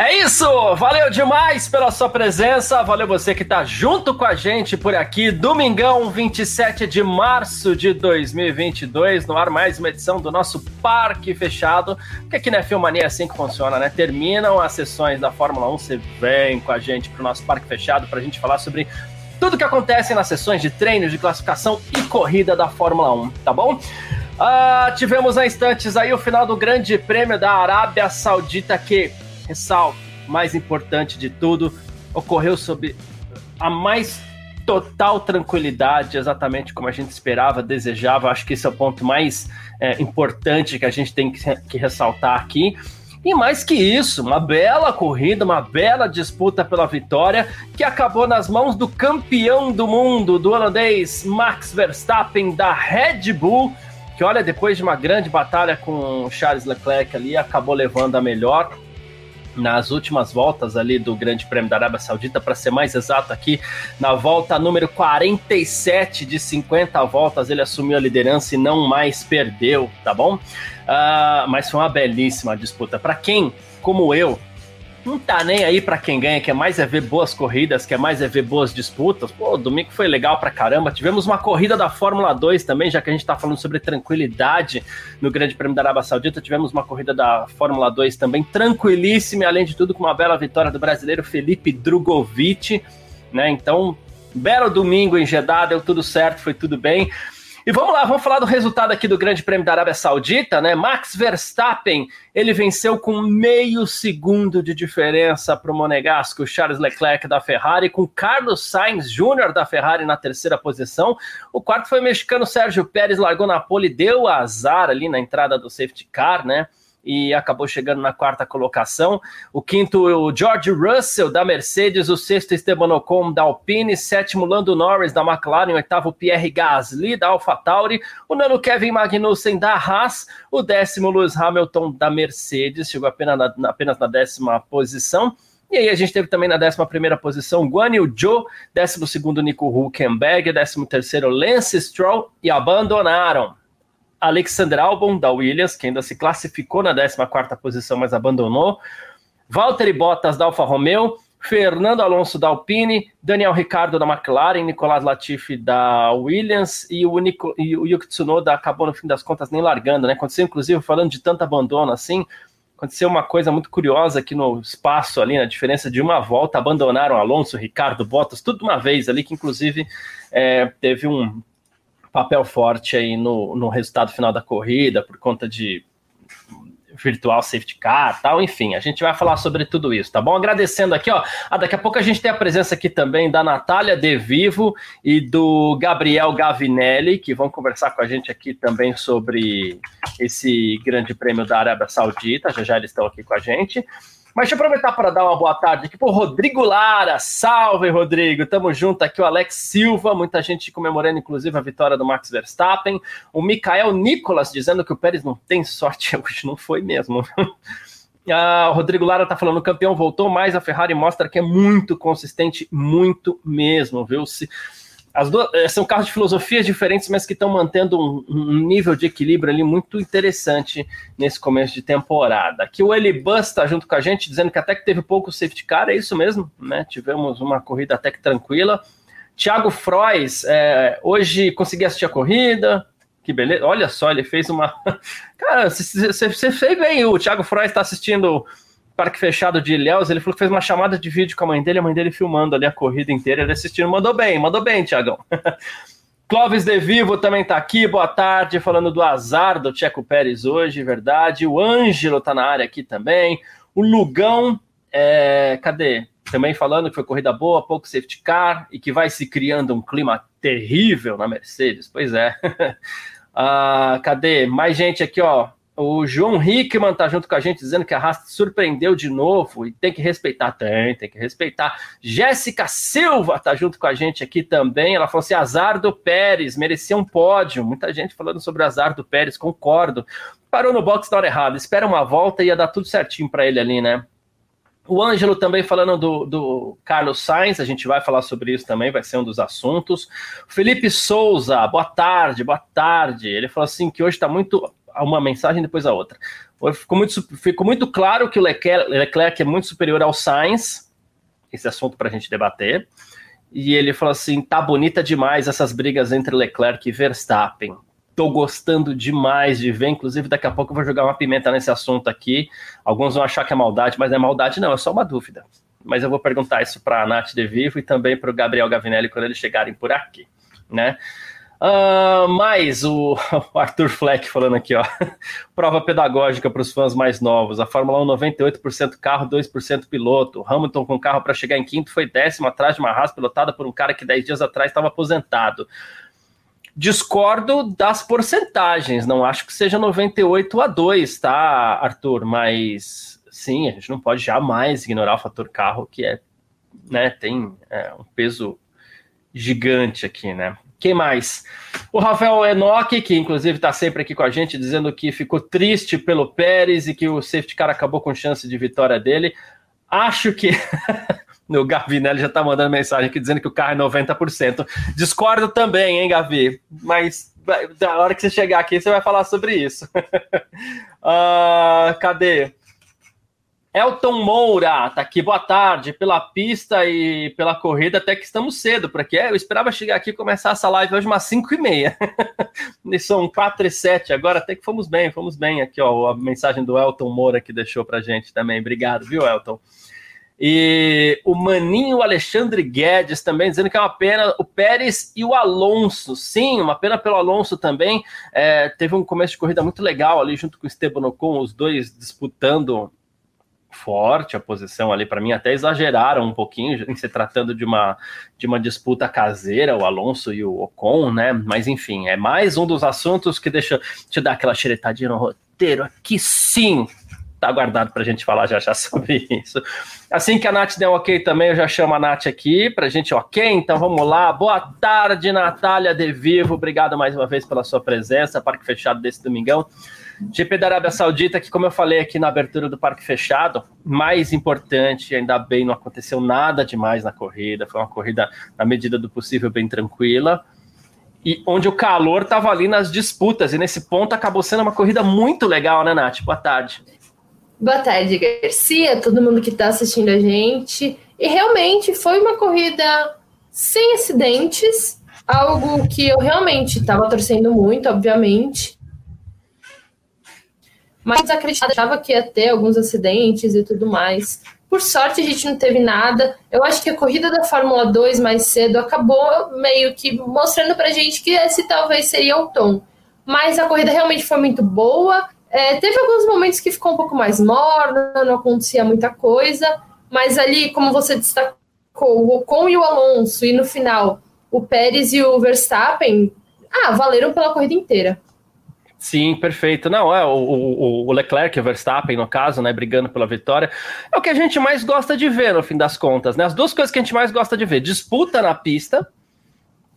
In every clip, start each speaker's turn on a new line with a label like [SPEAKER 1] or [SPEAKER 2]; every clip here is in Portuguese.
[SPEAKER 1] É isso! Valeu demais pela sua presença, valeu você que tá junto com a gente por aqui, domingão 27 de março de 2022, no ar mais uma edição do nosso Parque Fechado, que aqui na Filmania é assim que funciona, né? Terminam as sessões da Fórmula 1, você vem com a gente pro nosso Parque Fechado pra gente falar sobre tudo que acontece nas sessões de treinos, de classificação e corrida da Fórmula 1, tá bom? Ah, tivemos há instantes aí o final do Grande Prêmio da Arábia Saudita que ressalto, mais importante de tudo, ocorreu sob a mais total tranquilidade, exatamente como a gente esperava, desejava. Acho que esse é o ponto mais é, importante que a gente tem que, que ressaltar aqui. E mais que isso, uma bela corrida, uma bela disputa pela vitória, que acabou nas mãos do campeão do mundo, do holandês Max Verstappen da Red Bull, que olha, depois de uma grande batalha com Charles Leclerc ali, acabou levando a melhor nas últimas voltas ali do Grande Prêmio da Arábia Saudita, para ser mais exato aqui, na volta número 47 de 50 voltas, ele assumiu a liderança e não mais perdeu, tá bom? Uh, mas foi uma belíssima disputa. Para quem, como eu, não tá nem aí para quem ganha, quer mais é ver boas corridas, quer mais é ver boas disputas. Pô, domingo foi legal pra caramba. Tivemos uma corrida da Fórmula 2 também, já que a gente tá falando sobre tranquilidade no Grande Prêmio da Arábia Saudita. Tivemos uma corrida da Fórmula 2 também tranquilíssima, e além de tudo com uma bela vitória do brasileiro Felipe Drogovic, né? Então, belo domingo em Jeddah, deu tudo certo, foi tudo bem. E vamos lá, vamos falar do resultado aqui do Grande Prêmio da Arábia Saudita, né? Max Verstappen, ele venceu com meio segundo de diferença para o monegasco Charles Leclerc da Ferrari, com Carlos Sainz Jr. da Ferrari na terceira posição. O quarto foi o mexicano Sérgio Pérez, largou na pole, deu azar ali na entrada do safety car, né? E acabou chegando na quarta colocação. O quinto, o George Russell da Mercedes, o sexto, Esteban Ocon da Alpine, sétimo, Lando Norris da McLaren, o oitavo, Pierre Gasly da AlphaTauri, o nono, Kevin Magnussen da Haas, o décimo, Lewis Hamilton da Mercedes, chegou apenas na, apenas na décima posição. E aí a gente teve também na 11 primeira posição Guan Yu Zhou, 12 segundo Nico Hulkenberg, 13 terceiro Lance Stroll. E abandonaram Alexander Albon, da Williams, que ainda se classificou na 14ª posição, mas abandonou. Valtteri Bottas, da Alfa Romeo. Fernando Alonso, da Alpine. Daniel Ricciardo, da McLaren. Nicolás Latifi, da Williams. E o, Nico, e o Yuki Tsunoda acabou, no fim das contas, nem largando, né? Aconteceu, inclusive, falando de tanto abandono assim, aconteceu uma coisa muito curiosa aqui no espaço ali, na diferença de uma volta, abandonaram Alonso, Ricardo, Bottas, tudo de uma vez ali, que inclusive é, teve um papel forte aí no, no resultado final da corrida, por conta de virtual safety car tal, enfim, a gente vai falar sobre tudo isso, tá bom? Agradecendo aqui, ó, ah, daqui a pouco a gente tem a presença aqui também da Natália De Vivo e do Gabriel Gavinelli, que vão conversar com a gente aqui também sobre esse grande prêmio da Arábia Saudita, já já eles estão aqui com a gente. Mas deixa eu aproveitar para dar uma boa tarde aqui pro Rodrigo Lara. Salve, Rodrigo. Tamo junto aqui, o Alex Silva, muita gente comemorando, inclusive, a vitória do Max Verstappen. O Mikael Nicolas dizendo que o Pérez não tem sorte hoje, não foi mesmo. Ah, o Rodrigo Lara tá falando, o campeão voltou, mas a Ferrari mostra que é muito consistente, muito mesmo, viu? Se, as duas eh, são carros de filosofias diferentes, mas que estão mantendo um, um, nível de equilíbrio ali muito interessante nesse começo de temporada. Aqui o Eli Bus está junto com a gente, dizendo que até que teve pouco safety car, é isso mesmo, né? Tivemos uma corrida até que tranquila. Thiago Frois, é, hoje consegui assistir a corrida, que beleza. Olha só, ele fez uma. Cara, você fez bem. O Thiago Frois está assistindo parque fechado de Ilhéus, ele falou que fez uma chamada de vídeo com a mãe dele, a mãe dele filmando ali a corrida inteira, ele assistindo, mandou bem, mandou bem, Tiagão. Clóvis De Vivo também tá aqui, boa tarde, falando do azar do Tcheco Pérez hoje, verdade. O Ângelo tá na área aqui também. O Lugão, é, cadê? Também falando que foi corrida boa, pouco safety car e que vai se criando um clima terrível na Mercedes. Pois é. ah, cadê? Mais gente aqui, ó. O João Hickman tá junto com a gente dizendo que a Haas surpreendeu de novo e tem que respeitar. Tem, tem que respeitar. Jéssica Silva tá junto com a gente aqui também. Ela falou assim: azar do Pérez, merecia um pódio. Muita gente falando sobre azar do Pérez, concordo. parou no box na hora errada, espera uma volta e ia dar tudo certinho para ele ali, né? O Ângelo também falando do, do, Carlos Sainz, a gente vai falar sobre isso também, vai ser um dos assuntos. Felipe Souza, boa tarde, boa tarde. Ele falou assim que hoje está muito. Uma mensagem depois a outra. Ficou muito, ficou muito claro que o Leclerc, Leclerc é muito superior ao Sainz, esse assunto para a gente debater. E ele falou assim: tá bonita demais essas brigas entre Leclerc e Verstappen. Tô gostando demais de ver, inclusive daqui a pouco eu vou jogar uma pimenta nesse assunto aqui. Alguns vão achar que é maldade, mas não é maldade, não, é só uma dúvida. Mas eu vou perguntar isso para a Nath De Vivo e também para o Gabriel Gavinelli quando eles chegarem por aqui, né? Uh, mais o, o, Arthur Fleck falando aqui, ó. Prova pedagógica para os fãs mais novos. A Fórmula 1, 98% carro, 2% piloto. Hamilton com carro para chegar em quinto foi décimo atrás de uma Haas pilotada por um cara que 10 dias atrás estava aposentado. Discordo das porcentagens, não acho que seja 98 a 2, tá, Arthur? Mas sim, a gente não pode jamais ignorar o fator carro, que é, né, tem é, um peso gigante aqui, né? Quem mais? O Rafael Enoch, que inclusive está sempre aqui com a gente, dizendo que ficou triste pelo Pérez e que o safety car acabou com chance de vitória dele. Acho que. o Gavinelli já está mandando mensagem aqui dizendo que o carro é 90%. Discordo também, hein, Gavi? Mas na hora que você chegar aqui, você vai falar sobre isso. uh, cadê? Elton Moura tá aqui, boa tarde. Pela pista e pela corrida, até que estamos cedo, porque eu esperava chegar aqui e começar essa live hoje umas 5 e meia. e são 4 e 7 agora, até que fomos bem, fomos bem. Aqui, ó, a mensagem do Elton Moura que deixou pra gente também. Obrigado, viu, Elton? E o Maninho Alexandre Guedes também dizendo que é uma pena o Pérez e o Alonso. Sim, uma pena pelo Alonso também. É, teve um começo de corrida muito legal ali junto com o Esteban Ocon, os dois disputando forte a posição ali. Para mim, até exageraram um pouquinho em se tratando de uma, de uma disputa caseira, o Alonso e o Ocon, né? Mas enfim, é mais um dos assuntos que deixa te dar aquela xeretadinha no roteiro aqui sim. Tá guardado para a gente falar já já sobre isso. Assim que a Nath der um ok também, eu já chamo a Nath aqui para a gente ok. Então vamos lá. Boa tarde, Natália De Vivo. Obrigado mais uma vez pela sua presença. Parque fechado desse domingão. GP da Arábia Saudita, que como eu falei aqui na abertura do Parque Fechado, mais importante, ainda bem, não aconteceu nada demais na corrida, foi uma corrida, na medida do possível, bem tranquila, e onde o calor estava ali nas disputas, e nesse ponto acabou sendo uma corrida muito legal, né, Nath? Boa tarde.
[SPEAKER 2] Boa tarde, Garcia, todo mundo que está assistindo a gente. E realmente foi uma corrida sem acidentes, algo que eu realmente estava torcendo muito, obviamente mas acreditava que ia ter alguns acidentes e tudo mais. Por sorte, a gente não teve nada. Eu acho que a corrida da Fórmula 2 mais cedo acabou meio que mostrando pra gente que esse talvez seria o tom. Mas a corrida realmente foi muito boa. É, teve alguns momentos que ficou um pouco mais morna, não acontecia muita coisa. Mas ali, como você destacou, o Ocon e o Alonso, e no final o Pérez e o Verstappen, ah, valeram pela corrida inteira.
[SPEAKER 1] Sim, perfeito. Não, é o, o, o, Leclerc e o Verstappen, no caso, né, brigando pela vitória, é o que a gente mais gosta de ver, no fim das contas, né? As duas coisas que a gente mais gosta de ver: disputa na pista,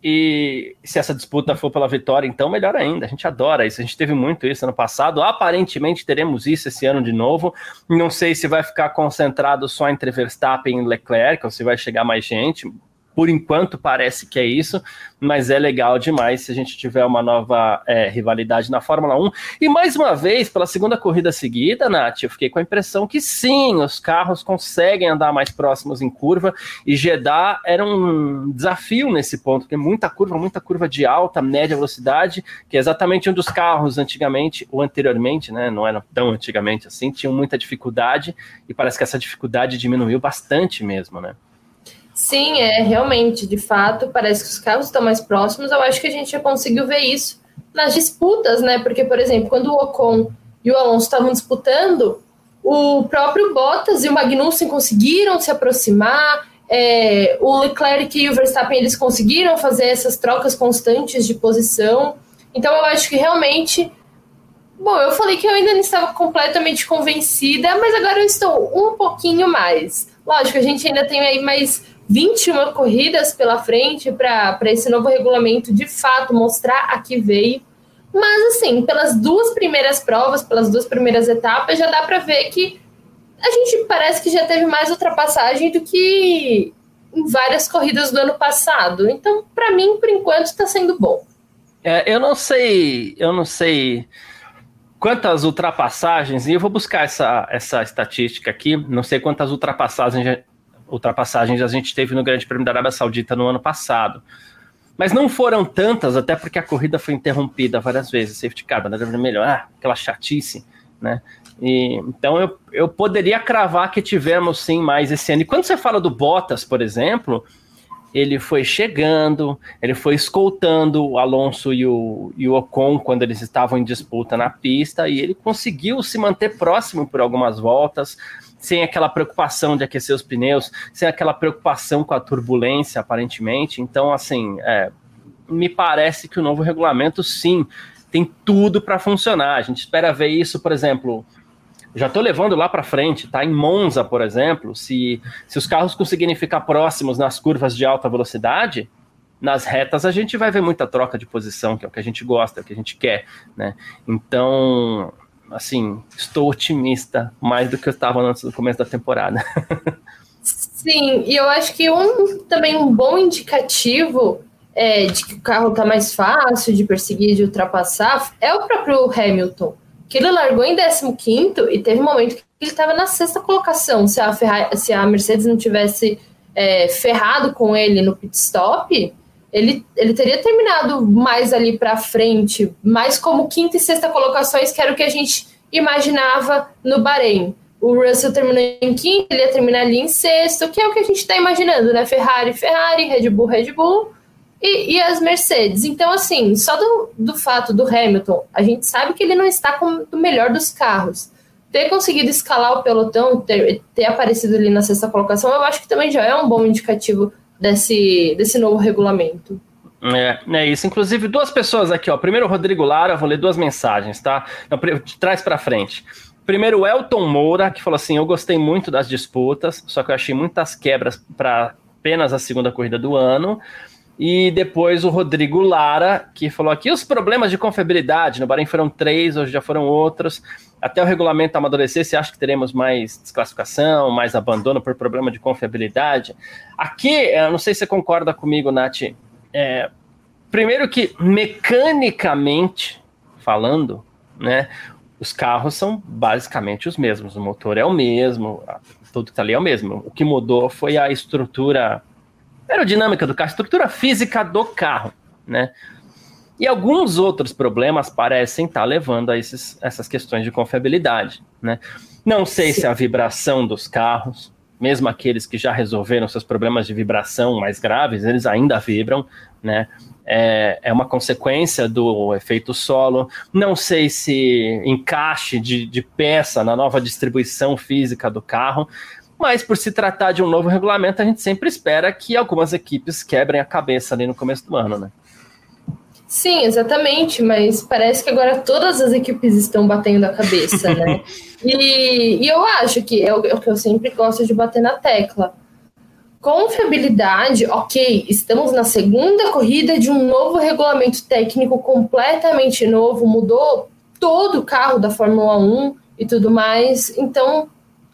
[SPEAKER 1] e se essa disputa for pela vitória, então melhor ainda. A gente adora isso. A gente teve muito isso ano passado. Aparentemente teremos isso esse ano de novo. Não sei se vai ficar concentrado só entre Verstappen e Leclerc ou se vai chegar mais gente por enquanto parece que é isso, mas é legal demais se a gente tiver uma nova é, rivalidade na Fórmula 1. E mais uma vez, pela segunda corrida seguida, Nath, eu fiquei com a impressão que sim, os carros conseguem andar mais próximos em curva, e Jeddah era um desafio nesse ponto, porque muita curva, muita curva de alta, média velocidade, que é exatamente um dos carros antigamente, ou anteriormente, né, não era tão antigamente assim, tinham muita dificuldade, e parece que essa dificuldade diminuiu bastante mesmo, né?
[SPEAKER 2] Sim, é realmente, de fato, parece que os carros estão mais próximos. Eu acho que a gente já conseguiu ver isso nas disputas, né? Porque, por exemplo, quando o Ocon e o Alonso estavam disputando, o próprio Bottas e o Magnussen conseguiram se aproximar. É, o Leclerc e o Verstappen eles conseguiram fazer essas trocas constantes de posição. Então eu acho que realmente. Bom, eu falei que eu ainda não estava completamente convencida, mas agora eu estou um pouquinho mais. Lógico, a gente ainda tem aí mais 21 corridas pela frente para esse novo regulamento de fato mostrar a que veio. Mas, assim, pelas duas primeiras provas, pelas duas primeiras etapas, já dá para ver que a gente parece que já teve mais ultrapassagem do que em várias corridas do ano passado. Então, para mim, por enquanto, está sendo bom.
[SPEAKER 1] É, eu não sei, eu não sei quantas ultrapassagens, e eu vou buscar essa, essa estatística aqui, não sei quantas ultrapassagens, ultrapassagens a gente teve no Grande Prêmio da Arábia Saudita no ano passado. Mas não foram tantas, até porque a corrida foi interrompida várias vezes, safety car, bandeira vermelha, ah, aquela chatice, né? E, então eu, eu poderia cravar que tivemos sim mais esse ano. E quando você fala do Bottas, por exemplo, ele foi chegando, ele foi escoltando o Alonso e o, e o Ocon quando eles estavam em disputa na pista, e ele conseguiu se manter próximo por algumas voltas, sem aquela preocupação de aquecer os pneus, sem aquela preocupação com a turbulência, aparentemente. Então, assim, é, me parece que o novo regulamento, sim, tem tudo para funcionar. A gente espera ver isso, por exemplo. Já estou levando lá para frente, tá? Em Monza, por exemplo, se, se os carros conseguirem ficar próximos nas curvas de alta velocidade, nas retas a gente vai ver muita troca de posição, que é o que a gente gosta, é o que a gente quer, né? Então, assim, estou otimista mais do que eu estava antes do começo da temporada.
[SPEAKER 2] Sim, e eu acho que um também um bom indicativo é, de que o carro está mais fácil de perseguir, de ultrapassar, é o próprio Hamilton, que ele largou em 15 e teve um momento que ele estava na sexta colocação. Se a, Ferrari, se a Mercedes não tivesse é, ferrado com ele no pit stop, ele, ele teria terminado mais ali para frente, mais como quinta e sexta colocações, que era o que a gente imaginava no Bahrein. O Russell terminou em quinto, ele ia terminar ali em sexto, que é o que a gente está imaginando, né? Ferrari, Ferrari, Red Bull, Red Bull e, e, as Mercedes. Então, assim, só do, do fato do Hamilton, a gente sabe que ele não está com o melhor dos carros. Ter conseguido escalar o pelotão, ter, ter aparecido ali na sexta colocação, eu acho que também já é um bom indicativo desse, desse novo regulamento.
[SPEAKER 1] É, é isso. Inclusive, duas pessoas aqui, ó. Primeiro, o Rodrigo Lara, vou ler duas mensagens, tá? Não, trás para frente. Primeiro, Elton Moura, que falou assim: Eu gostei muito das disputas, só que eu achei muitas quebras para apenas a segunda corrida do ano. E depois o Rodrigo Lara, que falou aqui os problemas de confiabilidade. No Bahrein foram três, hoje já foram outros. Até o regulamento amadurecer, você acha que teremos mais desclassificação, mais abandono por problema de confiabilidade? Aqui, eu não sei se você concorda comigo, Nath. É, primeiro que, mecanicamente falando, né, os carros são basicamente os mesmos. O motor é o mesmo, tudo que está ali é o mesmo. O que mudou foi a estrutura aerodinâmica do carro, estrutura física do carro, né? E alguns outros problemas parecem estar levando a esses, essas questões de confiabilidade, né? Não sei Sim. se a vibração dos carros, mesmo aqueles que já resolveram seus problemas de vibração mais graves, eles ainda vibram, né? É, é uma consequência do efeito solo. Não sei se encaixe de, de peça na nova distribuição física do carro, mas por se tratar de um novo regulamento, a gente sempre espera que algumas equipes quebrem a cabeça ali no começo do ano, né?
[SPEAKER 2] Sim, exatamente, mas parece que agora todas as equipes estão batendo a cabeça, né? e, e, eu acho que é o, é o que eu sempre gosto de bater na tecla. Confiabilidade, ok, estamos na segunda corrida de um novo regulamento técnico completamente novo, mudou todo o carro da Fórmula 1 e tudo mais, então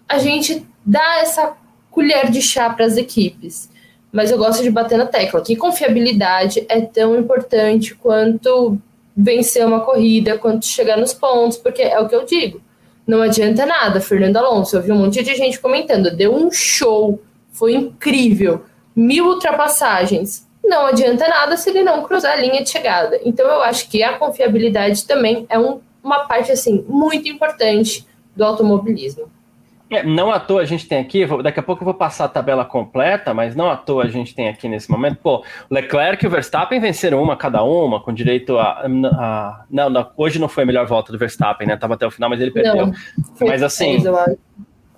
[SPEAKER 2] a gente dá essa colher de chá para as equipes. Mas eu gosto de bater na tecla que confiabilidade é tão importante quanto vencer uma corrida, quanto chegar nos pontos, porque é o que eu digo. Não adianta nada, Fernando Alonso. Eu vi um monte de gente comentando, deu um show, foi incrível, mil ultrapassagens. Não adianta nada se ele não cruzar a linha de chegada. Então eu acho que a confiabilidade também é um, uma parte assim muito importante do automobilismo.
[SPEAKER 1] É, não à toa a gente tem aqui, vou, daqui a pouco eu vou passar a tabela completa, mas não à toa a gente tem aqui nesse momento, pô, Leclerc e o Verstappen venceram uma cada uma, com direito a. a não, não, hoje não foi a melhor volta do Verstappen, né? Tava até o final, mas ele perdeu. Não, mas assim.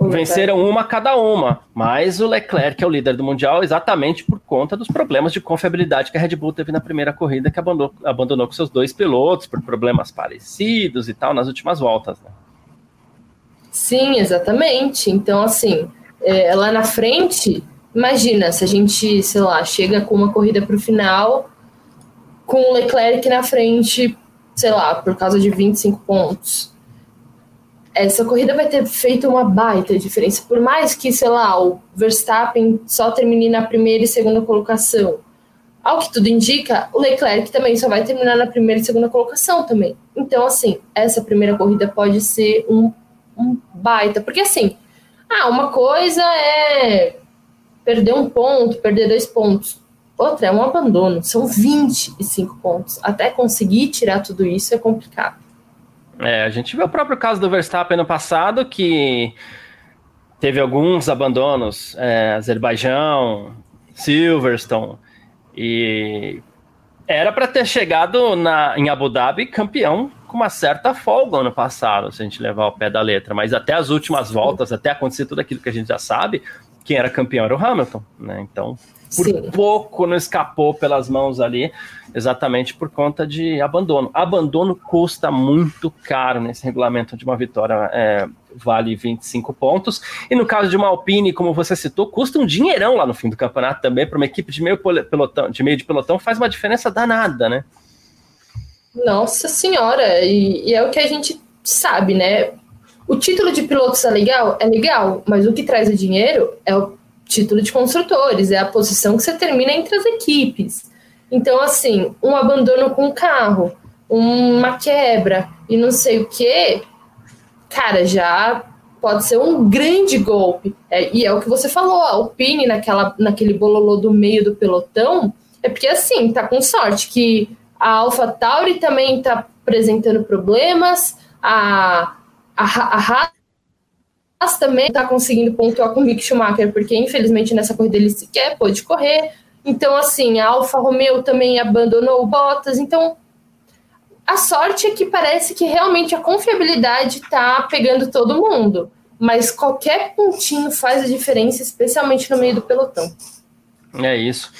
[SPEAKER 1] Venceram uma cada uma, mas o Leclerc é o líder do Mundial exatamente por conta dos problemas de confiabilidade que a Red Bull teve na primeira corrida, que abandonou, abandonou com seus dois pilotos por problemas parecidos e tal nas últimas voltas. Né?
[SPEAKER 2] Sim, exatamente. Então, assim, é, lá na frente, imagina se a gente, sei lá, chega com uma corrida para o final, com o Leclerc na frente sei lá, por causa de 25 pontos, essa corrida vai ter feito uma baita diferença. Por mais que, sei lá, o Verstappen só termine na primeira e segunda colocação. Ao que tudo indica, o Leclerc também só vai terminar na primeira e segunda colocação também. Então, assim, essa primeira corrida pode ser um, um baita. Porque, assim, ah, uma coisa é perder um ponto, perder dois pontos. Outra é um abandono. São 25 pontos. Até conseguir tirar tudo isso é complicado.
[SPEAKER 1] É, a gente viu o próprio caso do Verstappen no passado, que teve alguns abandonos, é, Azerbaijão, Silverstone, e era para ter chegado na, em Abu Dhabi campeão com uma certa folga ano passado, se a gente levar o pé da letra, mas até as últimas voltas, até acontecer tudo aquilo que a gente já sabe, quem era campeão era o Hamilton, né? Então, por Sim. pouco não escapou pelas mãos ali, exatamente por conta de abandono. Abandono custa muito caro nesse regulamento de uma vitória, é, vale 25 pontos. E no caso de uma Alpine, como você citou, custa um dinheirão lá no fim do campeonato também, para uma equipe de meio pelotão, de meio de pelotão, faz uma diferença danada, né?
[SPEAKER 2] Nossa senhora, e, e é o que a gente sabe, né? O título de pilotos é legal? É legal, mas o que traz o dinheiro é o título de construtores, é a posição que você termina entre as equipes. Então, assim, um abandono com o carro, uma quebra e não sei o que, cara, já pode ser um grande golpe. É, e é o que você falou, a Alpine naquela, naquele bololô do meio do pelotão, é porque assim, tá com sorte que a Alpha Tauri também tá apresentando problemas, a a, a Haas também está conseguindo pontuar com o Mick Schumacher, porque infelizmente nessa corrida ele sequer pôde correr. Então, assim, a Alfa Romeo também abandonou o Bottas. Então, a sorte é que parece que realmente a confiabilidade está pegando todo mundo. Mas qualquer pontinho faz a diferença, especialmente no meio do pelotão.
[SPEAKER 1] É isso.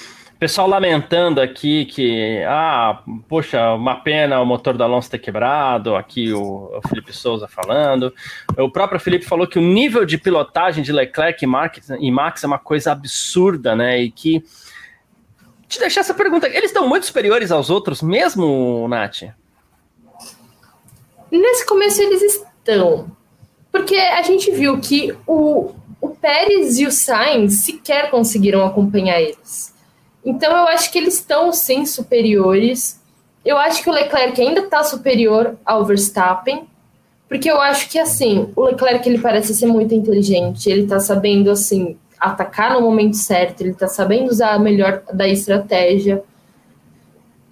[SPEAKER 1] Pessoal lamentando aqui que, ah, poxa, uma pena o motor do Alonso ter quebrado, aqui o, o Felipe Souza falando. O próprio Felipe falou que o nível de pilotagem de Leclerc e Max, e Max é uma coisa absurda, né? E que. Te deixar essa pergunta: eles estão muito superiores aos outros, mesmo, Nath?
[SPEAKER 2] Nesse começo eles estão. Porque a gente viu que o, o Pérez e o Sainz sequer conseguiram acompanhar eles. Então eu acho que eles estão sim superiores. Eu acho que o Leclerc ainda está superior ao Verstappen, porque eu acho que assim, o Leclerc ele parece ser muito inteligente, ele está sabendo assim atacar no momento certo, ele está sabendo usar a melhor da estratégia.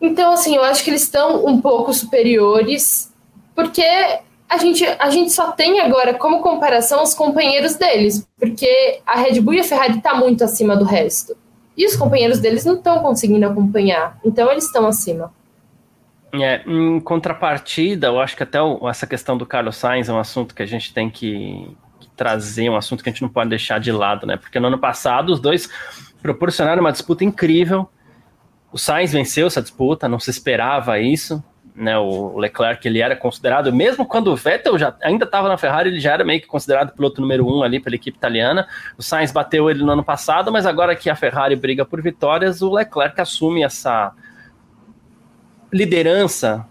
[SPEAKER 2] Então assim, eu acho que eles estão um pouco superiores, porque a gente, a gente só tem agora como comparação os companheiros deles, porque a Red Bull e a Ferrari está muito acima do resto. E os companheiros deles não estão conseguindo acompanhar. Então eles estão acima.
[SPEAKER 1] É, em contrapartida, eu acho que até o, essa questão do Carlos Sainz é um assunto que a gente tem que, que, trazer, um assunto que a gente não pode deixar de lado, né? Porque no ano passado os dois proporcionaram uma disputa incrível. O Sainz venceu essa disputa, não se esperava isso né, o Leclerc ele era considerado, mesmo quando o Vettel já ainda estava na Ferrari, ele já era meio que considerado piloto número um ali pela equipe italiana. O Sainz bateu ele no ano passado, mas agora que a Ferrari briga por vitórias, o Leclerc assume essa liderança.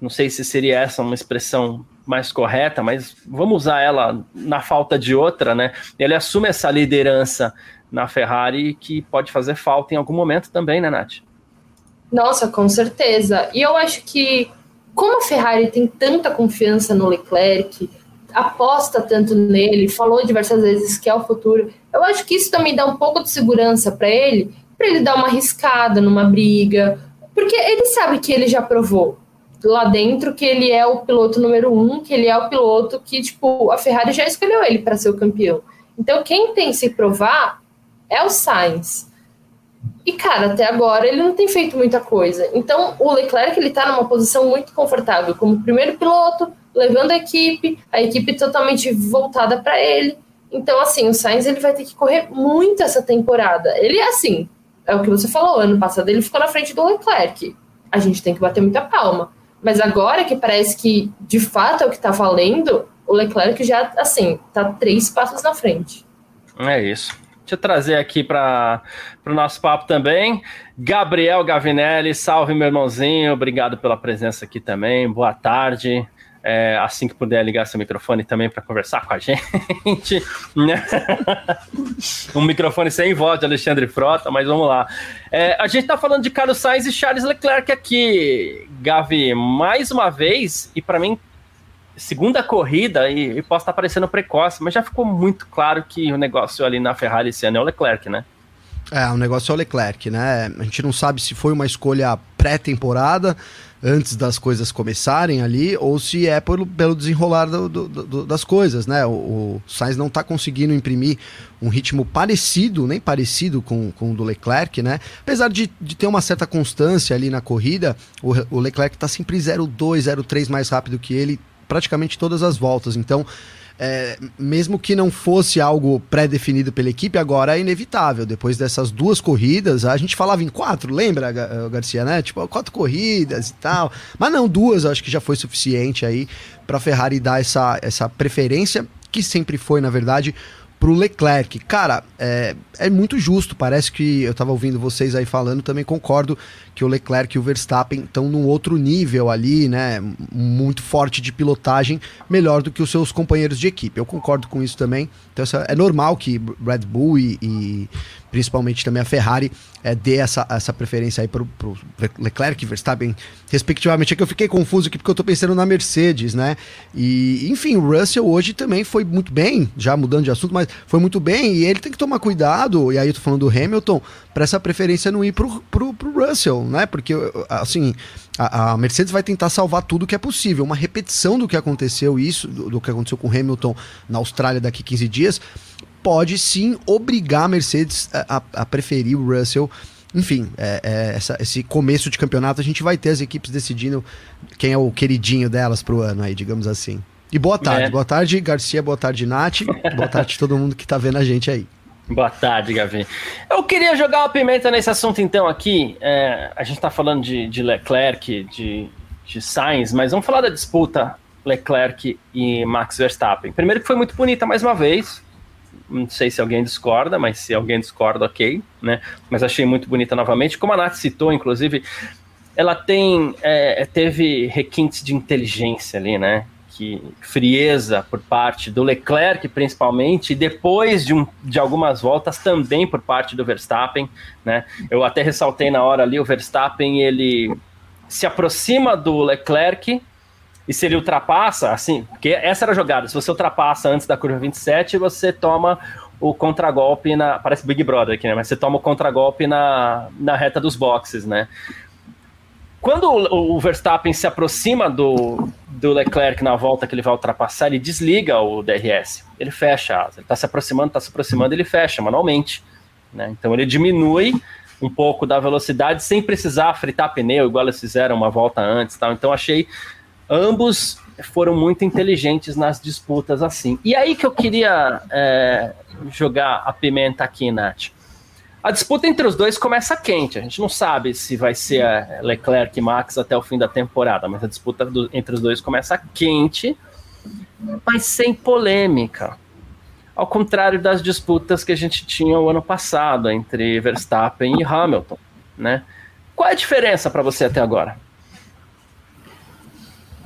[SPEAKER 1] Não sei se seria essa uma expressão mais correta, mas vamos usar ela na falta de outra, né? Ele assume essa liderança na Ferrari que pode fazer falta em algum momento também, né, Nath?
[SPEAKER 2] Nossa, com certeza. E eu acho que, como a Ferrari tem tanta confiança no Leclerc, aposta tanto nele, falou diversas vezes que é o futuro, eu acho que isso também dá um pouco de segurança para ele, para ele dar uma arriscada numa briga, porque ele sabe que ele já provou lá dentro que ele é o piloto número um, que ele é o piloto que, tipo, a Ferrari já escolheu ele para ser o campeão. Então, quem tem que se provar é o Sainz. E, cara, até agora ele não tem feito muita coisa. Então, o Leclerc ele tá numa posição muito confortável como primeiro piloto, levando a equipe, a equipe totalmente voltada para ele. Então, assim, o Sainz ele vai ter que correr muito essa temporada. Ele é assim, é o que você falou, ano passado ele ficou na frente do Leclerc. A gente tem que bater muita palma. Mas agora que parece que de fato é o que tá valendo, o Leclerc já, assim, tá três passos na frente.
[SPEAKER 1] É isso. Deixa eu trazer aqui para o nosso papo também. Gabriel Gavinelli, salve meu irmãozinho, obrigado pela presença aqui também. Boa tarde. É, assim que puder ligar seu microfone também para conversar com a gente. Né? um microfone sem voz de Alexandre Frota, mas vamos lá. É, a gente está falando de Carlos Sainz e Charles Leclerc aqui, Gavi, mais uma vez, e para mim segunda corrida e, e posso estar parecendo precoce, mas já ficou muito claro que o negócio ali na Ferrari esse ano é o Leclerc, né?
[SPEAKER 3] É, o negócio é o Leclerc, né? A gente não sabe se foi uma escolha pré-temporada, antes das coisas começarem ali, ou se é pelo, pelo desenrolar do, do, do, das coisas, né? O, o Sainz não está conseguindo imprimir um ritmo parecido, nem parecido com, com o do Leclerc, né? Apesar de, de ter uma certa constância ali na corrida, o, o Leclerc está sempre 0,2, 0,3 mais rápido que ele, praticamente todas as voltas. Então, é, mesmo que não fosse algo pré-definido pela equipe, agora é inevitável. Depois dessas duas corridas, a gente falava em quatro, lembra, eh, Garcia, né? Tipo, quatro corridas e tal. Mas não, duas acho que já foi suficiente aí para Ferrari dar essa, essa preferência, que sempre foi, na verdade, pro Leclerc. Cara, é, é muito justo. Parece que eu tava ouvindo vocês aí falando, também concordo que o Leclerc e o Verstappen estão num outro nível ali, né? Muito forte de pilotagem, melhor do que os seus companheiros de equipe. Eu concordo com isso também. Então é normal que Red Bull e, e principalmente também a Ferrari é, dê essa, essa preferência aí para o Leclerc e Verstappen, respectivamente. É que eu fiquei confuso aqui porque eu estou pensando na Mercedes, né? E, enfim, o Russell hoje também foi muito bem, já mudando de assunto, mas foi muito bem e ele tem que tomar cuidado, e aí eu tô falando do Hamilton, para essa preferência não ir pro, pro, pro Russell, né? Porque, assim, a, a, Mercedes vai tentar salvar tudo que é possível. Uma repetição do que aconteceu isso, do, do que aconteceu com o Hamilton na Austrália daqui 15 dias, pode sim obrigar a Mercedes a, a, a preferir o Russell. Enfim, é, é, essa, esse começo de campeonato a gente vai ter as equipes decidindo quem é o queridinho delas pro ano aí, digamos assim. E boa tarde, é. boa tarde, Garcia, boa tarde, Nath. boa tarde todo mundo que tá vendo a gente aí.
[SPEAKER 1] Boa tarde, Gavi. Eu queria jogar uma pimenta nesse assunto, então, aqui. É, a gente está falando de, de Leclerc, de, de Sainz, mas vamos falar da disputa Leclerc e Max Verstappen. Primeiro que foi muito bonita mais uma vez. Não sei se alguém discorda, mas se alguém discorda, ok, né? Mas achei muito bonita novamente. Como a Nath citou, inclusive, ela tem é, teve requintes de inteligência ali, né? que frieza por parte do Leclerc, principalmente, e depois de, um, de algumas voltas também por parte do Verstappen, né? Eu até ressaltei na hora ali, o Verstappen, ele se aproxima do Leclerc, e se ele ultrapassa, assim, porque essa era a jogada, se você ultrapassa antes da curva 27, você toma o contragolpe na. Parece Big Brother aqui, né? Mas você toma o contragolpe na, na reta dos boxes, né? Quando o, o Verstappen se aproxima do, do Leclerc na volta que ele vai ultrapassar, ele desliga o DRS. Ele fecha a asa. Ele está se aproximando, está se aproximando, ele fecha manualmente. Né? Então ele diminui um pouco da velocidade sem precisar fritar pneu, igual eles fizeram uma volta antes. Tal. Então achei ambos foram muito inteligentes nas disputas assim. E aí que eu queria é, jogar a pimenta aqui, Nath. A disputa entre os dois começa quente. A gente não sabe se vai ser Leclerc e Max até o fim da temporada, mas a disputa do, entre os dois começa quente, mas sem polêmica. Ao contrário das disputas que a gente tinha o ano passado entre Verstappen e Hamilton, né? Qual é a diferença para você até agora?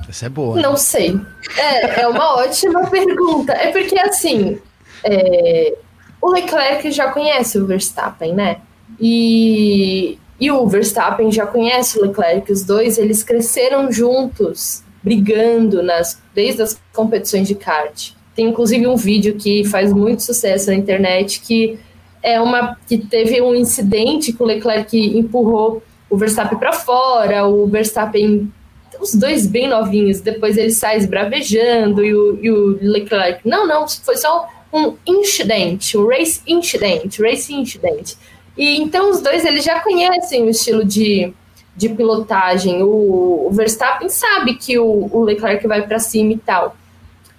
[SPEAKER 3] Essa é boa.
[SPEAKER 2] Não né? sei. É, é uma ótima pergunta. É porque assim, é, o Leclerc já conhece o Verstappen, né? E, e o Verstappen já conhece o Leclerc. Os dois, eles cresceram juntos, brigando nas, desde as competições de kart. Tem inclusive um vídeo que faz muito sucesso na internet que é uma que teve um incidente que o Leclerc empurrou o Verstappen para fora, o Verstappen os dois bem novinhos, depois ele sai esbravejando e o, e o Leclerc, não, não, foi só um incidente, um race incident, race incident. E então os dois eles já conhecem o estilo de, de pilotagem. O, o Verstappen sabe que o, o Leclerc vai para cima e tal.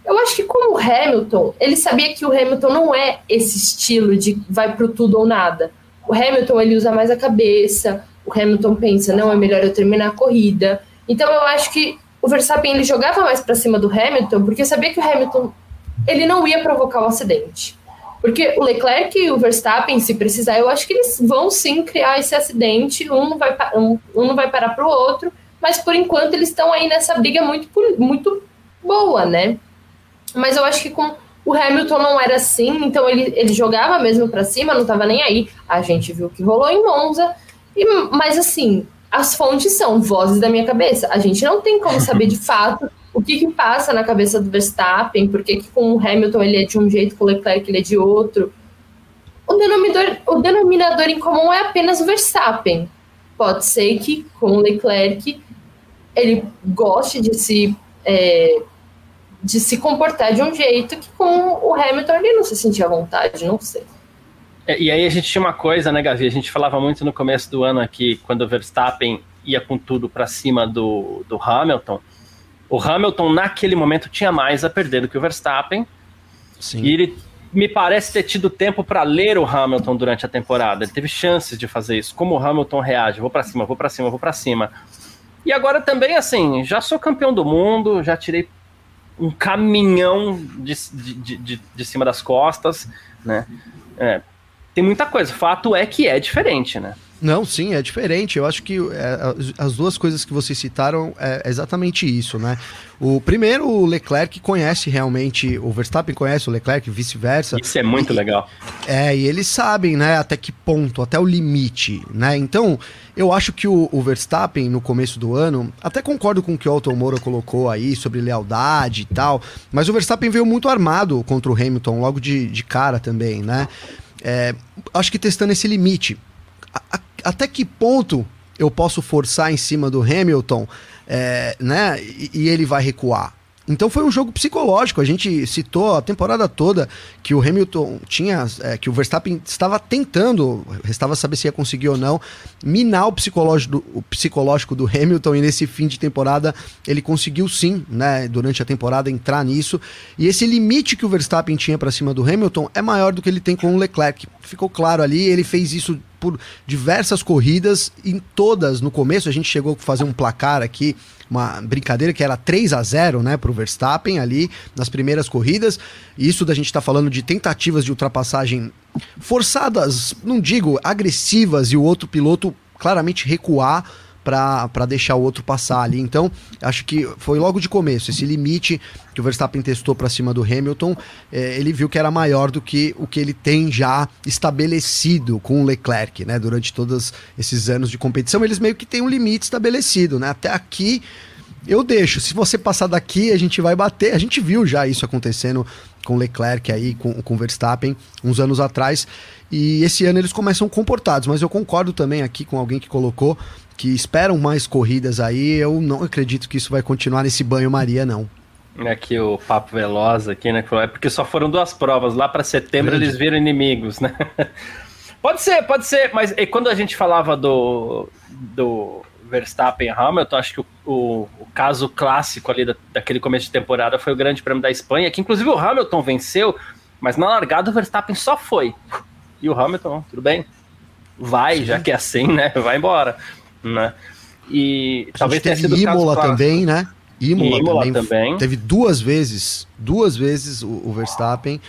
[SPEAKER 2] Eu acho que como o Hamilton, ele sabia que o Hamilton não é esse estilo de vai pro tudo ou nada. O Hamilton ele usa mais a cabeça. O Hamilton pensa, não é melhor eu terminar a corrida. Então eu acho que o Verstappen ele jogava mais para cima do Hamilton porque sabia que o Hamilton ele não ia provocar o um acidente. Porque o Leclerc e o Verstappen, se precisar, eu acho que eles vão sim criar esse acidente, um não vai, um, um não vai parar para o outro, mas por enquanto eles estão aí nessa briga muito, muito boa, né? Mas eu acho que com o Hamilton não era assim, então ele, ele jogava mesmo para cima, não estava nem aí. A gente viu que rolou em Monza, e, mas assim, as fontes são vozes da minha cabeça. A gente não tem como saber de fato o que, que passa na cabeça do Verstappen, por que com o Hamilton ele é de um jeito, com o Leclerc ele é de outro. O denominador, o denominador em comum é apenas o Verstappen. Pode ser que com o Leclerc ele goste de se, é, de se comportar de um jeito que com o Hamilton ele não se sentia à vontade, não sei.
[SPEAKER 1] É, e aí a gente tinha uma coisa, né, Gavi? A gente falava muito no começo do ano aqui, quando o Verstappen ia com tudo para cima do, do Hamilton o Hamilton, naquele momento, tinha mais a perder do que o Verstappen. Sim. E ele me parece ter tido tempo para ler o Hamilton durante a temporada. Ele teve chances de fazer isso. Como o Hamilton reage? Vou para cima, vou para cima, vou para cima. E agora também, assim, já sou campeão do mundo, já tirei um caminhão de, de, de, de cima das costas, né? É, tem muita coisa. Fato é que é diferente, né?
[SPEAKER 3] Não, sim, é diferente. Eu acho que é, as duas coisas que vocês citaram é exatamente isso, né? O primeiro, o Leclerc conhece realmente, o Verstappen conhece o Leclerc, vice-versa.
[SPEAKER 1] Isso é muito
[SPEAKER 3] e,
[SPEAKER 1] legal.
[SPEAKER 3] É, e eles sabem, né, até que ponto, até o limite, né? Então, eu acho que o, o Verstappen, no começo do ano, até concordo com o que o Alton Moura colocou aí sobre lealdade e tal, mas o Verstappen veio muito armado contra o Hamilton logo de, de cara também, né? É, acho que testando esse limite. A, a, até que ponto eu posso forçar em cima do Hamilton, é, né? E, e, ele vai recuar. Então foi um jogo psicológico. A gente citou a temporada toda que o Hamilton tinha, é, que o Verstappen estava tentando, restava saber se ia conseguir ou não, minar o psicológico, o psicológico do Hamilton e nesse fim de temporada ele conseguiu sim, né, durante a temporada entrar nisso. E esse limite que o Verstappen tinha para cima do Hamilton é maior do que ele tem com o Leclerc. Ficou claro ali, ele fez isso por diversas corridas, em todas, no começo a gente chegou a fazer um placar aqui, uma brincadeira que era 3 a 0 né, para o Verstappen ali nas primeiras corridas. Isso da gente está falando de tentativas de ultrapassagem forçadas, não digo agressivas, e o outro piloto claramente recuar para deixar o outro passar ali. Então, acho que foi logo de começo. Esse limite que o Verstappen testou para cima do Hamilton, é, ele viu que era maior do que o que ele tem já estabelecido com o Leclerc, né? Durante todos esses anos de competição, eles meio que têm um limite estabelecido, né? Até aqui eu deixo. Se você passar daqui, a gente vai bater. A gente viu já isso acontecendo com Leclerc aí, com, com Verstappen, uns anos atrás. E esse ano eles começam comportados, mas eu concordo também aqui com alguém que colocou que esperam mais corridas aí, eu não acredito que isso vai continuar nesse banho-maria, não.
[SPEAKER 1] Aqui o papo veloz aqui, né? É porque só foram duas provas. Lá para setembro Grande. eles viram inimigos, né? pode ser, pode ser. Mas e quando a gente falava do, do Verstappen e Hamilton, acho que o, o, o, caso clássico ali da, daquele começo de temporada foi o Grande Prêmio da Espanha, que inclusive o Hamilton venceu, mas na largada o Verstappen só foi. E o Hamilton, tudo bem? Vai, já que é assim, né? Vai embora né?
[SPEAKER 3] E a talvez tenha sido Imola também, né? Imola, Imola também, também, Teve duas vezes, duas vezes o, o Verstappen.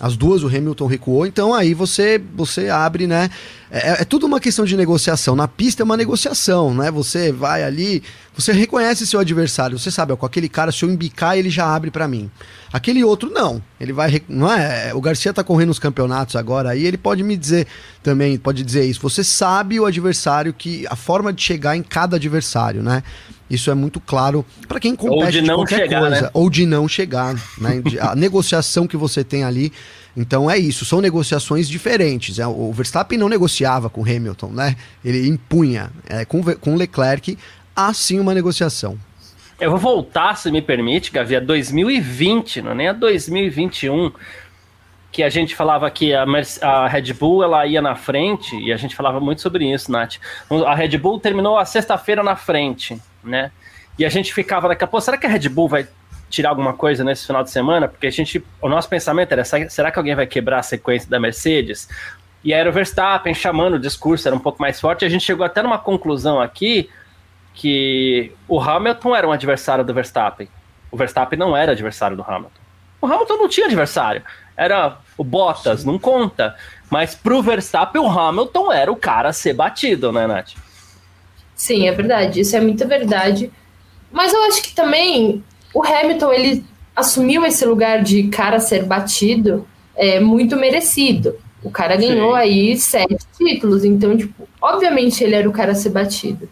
[SPEAKER 3] As duas o Hamilton recuou, então aí você você abre, né? É, é, tudo uma questão de negociação. Na pista é uma negociação, né? Você vai ali, você reconhece seu adversário, você sabe, ó, com aquele cara, se eu embicar, ele já abre para mim. Aquele outro não. Ele vai, não é? O Garcia tá correndo os campeonatos agora aí, ele pode me dizer também, pode dizer isso. Você sabe o adversário que a forma de chegar em cada adversário, né? Isso é muito claro para quem compete ou de, não qualquer chegar, coisa, né? ou de não chegar, né? a negociação que você tem ali. Então é isso, são negociações diferentes. É, o Verstappen não negociava com Hamilton, né? Ele impunha. É, com, com Leclerc há sim uma negociação.
[SPEAKER 1] Eu vou voltar, se me permite, Gavi, a 2020, não é nem a 2021, que a gente falava que a, a, Red Bull ela ia na frente, e a gente falava muito sobre isso, Nath. A Red Bull terminou a sexta-feira na frente, né? E a gente ficava daqui a pouco, será que a Red Bull vai tirar alguma coisa nesse final de semana? Porque a gente, o nosso pensamento era, será que alguém vai quebrar a sequência da Mercedes? E era o Verstappen chamando, o discurso era um pouco mais forte, e a gente chegou até numa conclusão aqui, que o Hamilton era um adversário do Verstappen. O Verstappen não era adversário do Hamilton. O Hamilton não tinha adversário. Era o Bottas, não conta. Mas pro Verstappen, o Hamilton era o cara a ser batido, né, Nath?
[SPEAKER 2] Sim, é verdade. Isso é muito verdade. Mas eu acho que também o Hamilton, ele assumiu esse lugar de cara a ser batido é muito merecido. O cara ganhou Sim. aí sete títulos, então, tipo, obviamente ele era o cara a ser batido.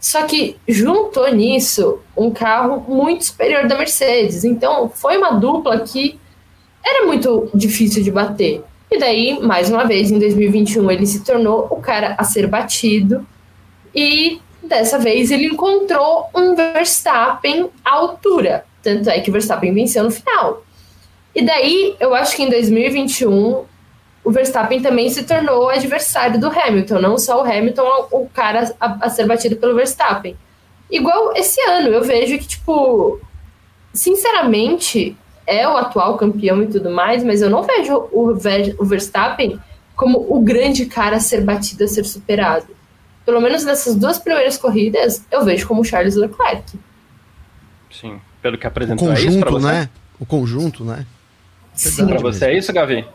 [SPEAKER 2] Só que juntou nisso um carro muito superior da Mercedes. Então, foi uma dupla que era muito difícil de bater. E daí, mais uma vez, em 2021, ele se tornou o cara a ser batido. E dessa vez ele encontrou um Verstappen à altura. Tanto é que o Verstappen venceu no final. E daí, eu acho que em 2021, o Verstappen também se tornou adversário do Hamilton. Não só o Hamilton, o cara a, a ser batido pelo Verstappen. Igual esse ano, eu vejo que, tipo, sinceramente, é o atual campeão e tudo mais, mas eu não vejo o, o Verstappen como o grande cara a ser batido, a ser superado. Pelo menos nessas duas primeiras corridas, eu vejo como o Charles Leclerc.
[SPEAKER 1] Sim, pelo que apresentou
[SPEAKER 3] o conjunto, é isso né? O conjunto, né?
[SPEAKER 1] Sim. Pra você é isso, Gavi?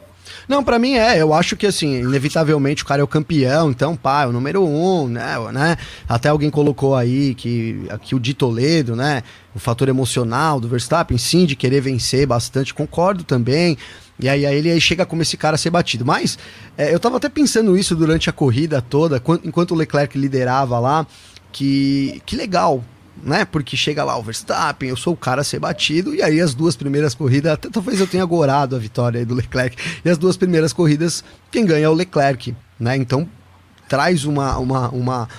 [SPEAKER 3] Não, para mim é. Eu acho que, assim, inevitavelmente o cara é o campeão, então, pá, é o número um, né? né? Até alguém colocou aí que, que o de Toledo, né? O fator emocional do Verstappen, sim, de querer vencer bastante, concordo também. E aí, aí ele aí chega como esse cara a ser batido. Mas é, eu tava até pensando isso durante a corrida toda, enquanto o Leclerc liderava lá, que, que legal, né? Porque chega lá o Verstappen, eu sou o cara a ser batido, e aí as duas primeiras corridas, até talvez eu tenha gorado a vitória do Leclerc, e as duas primeiras corridas, quem ganha é o Leclerc, né? Então traz uma, uma, uma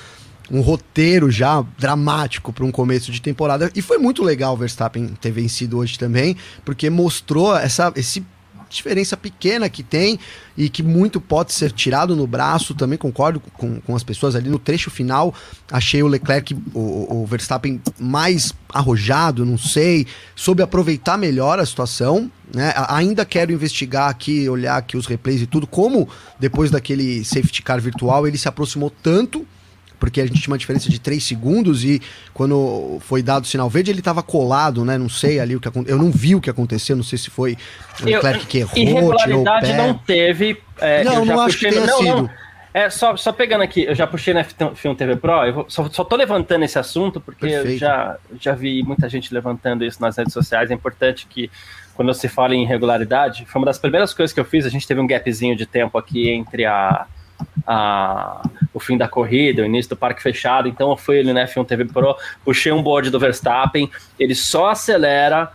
[SPEAKER 3] um roteiro já dramático para um começo de temporada, e foi muito legal o Verstappen ter vencido hoje também, porque mostrou essa, esse diferença pequena que tem e que muito pode ser tirado no braço. Também concordo com, com as pessoas ali no trecho final. Achei o Leclerc, o, o Verstappen, mais arrojado, não sei, soube aproveitar melhor a situação. Né? Ainda quero investigar aqui, olhar aqui os replays e tudo, como depois daquele safety car virtual ele se aproximou tanto porque a gente tinha uma diferença de 3 segundos e quando foi dado o sinal verde ele estava colado, né? Não sei ali o que aconteceu. Eu não vi o que aconteceu, não sei se foi
[SPEAKER 1] o Leclerc que errou, Irregularidade não teve. É,
[SPEAKER 3] não, não acho que tenha não, sido. Não.
[SPEAKER 1] É, só, só pegando aqui, eu já puxei na F1 TV Pro, eu vou, só, só tô levantando esse assunto porque Perfeito. eu já, já vi muita gente levantando isso nas redes sociais. É importante que, quando se fala em irregularidade, foi uma das primeiras coisas que eu fiz. A gente teve um gapzinho de tempo aqui entre a, a, o fim da corrida, o início do parque fechado. Então eu fui ali na F1 TV Pro, puxei um board do Verstappen, ele só acelera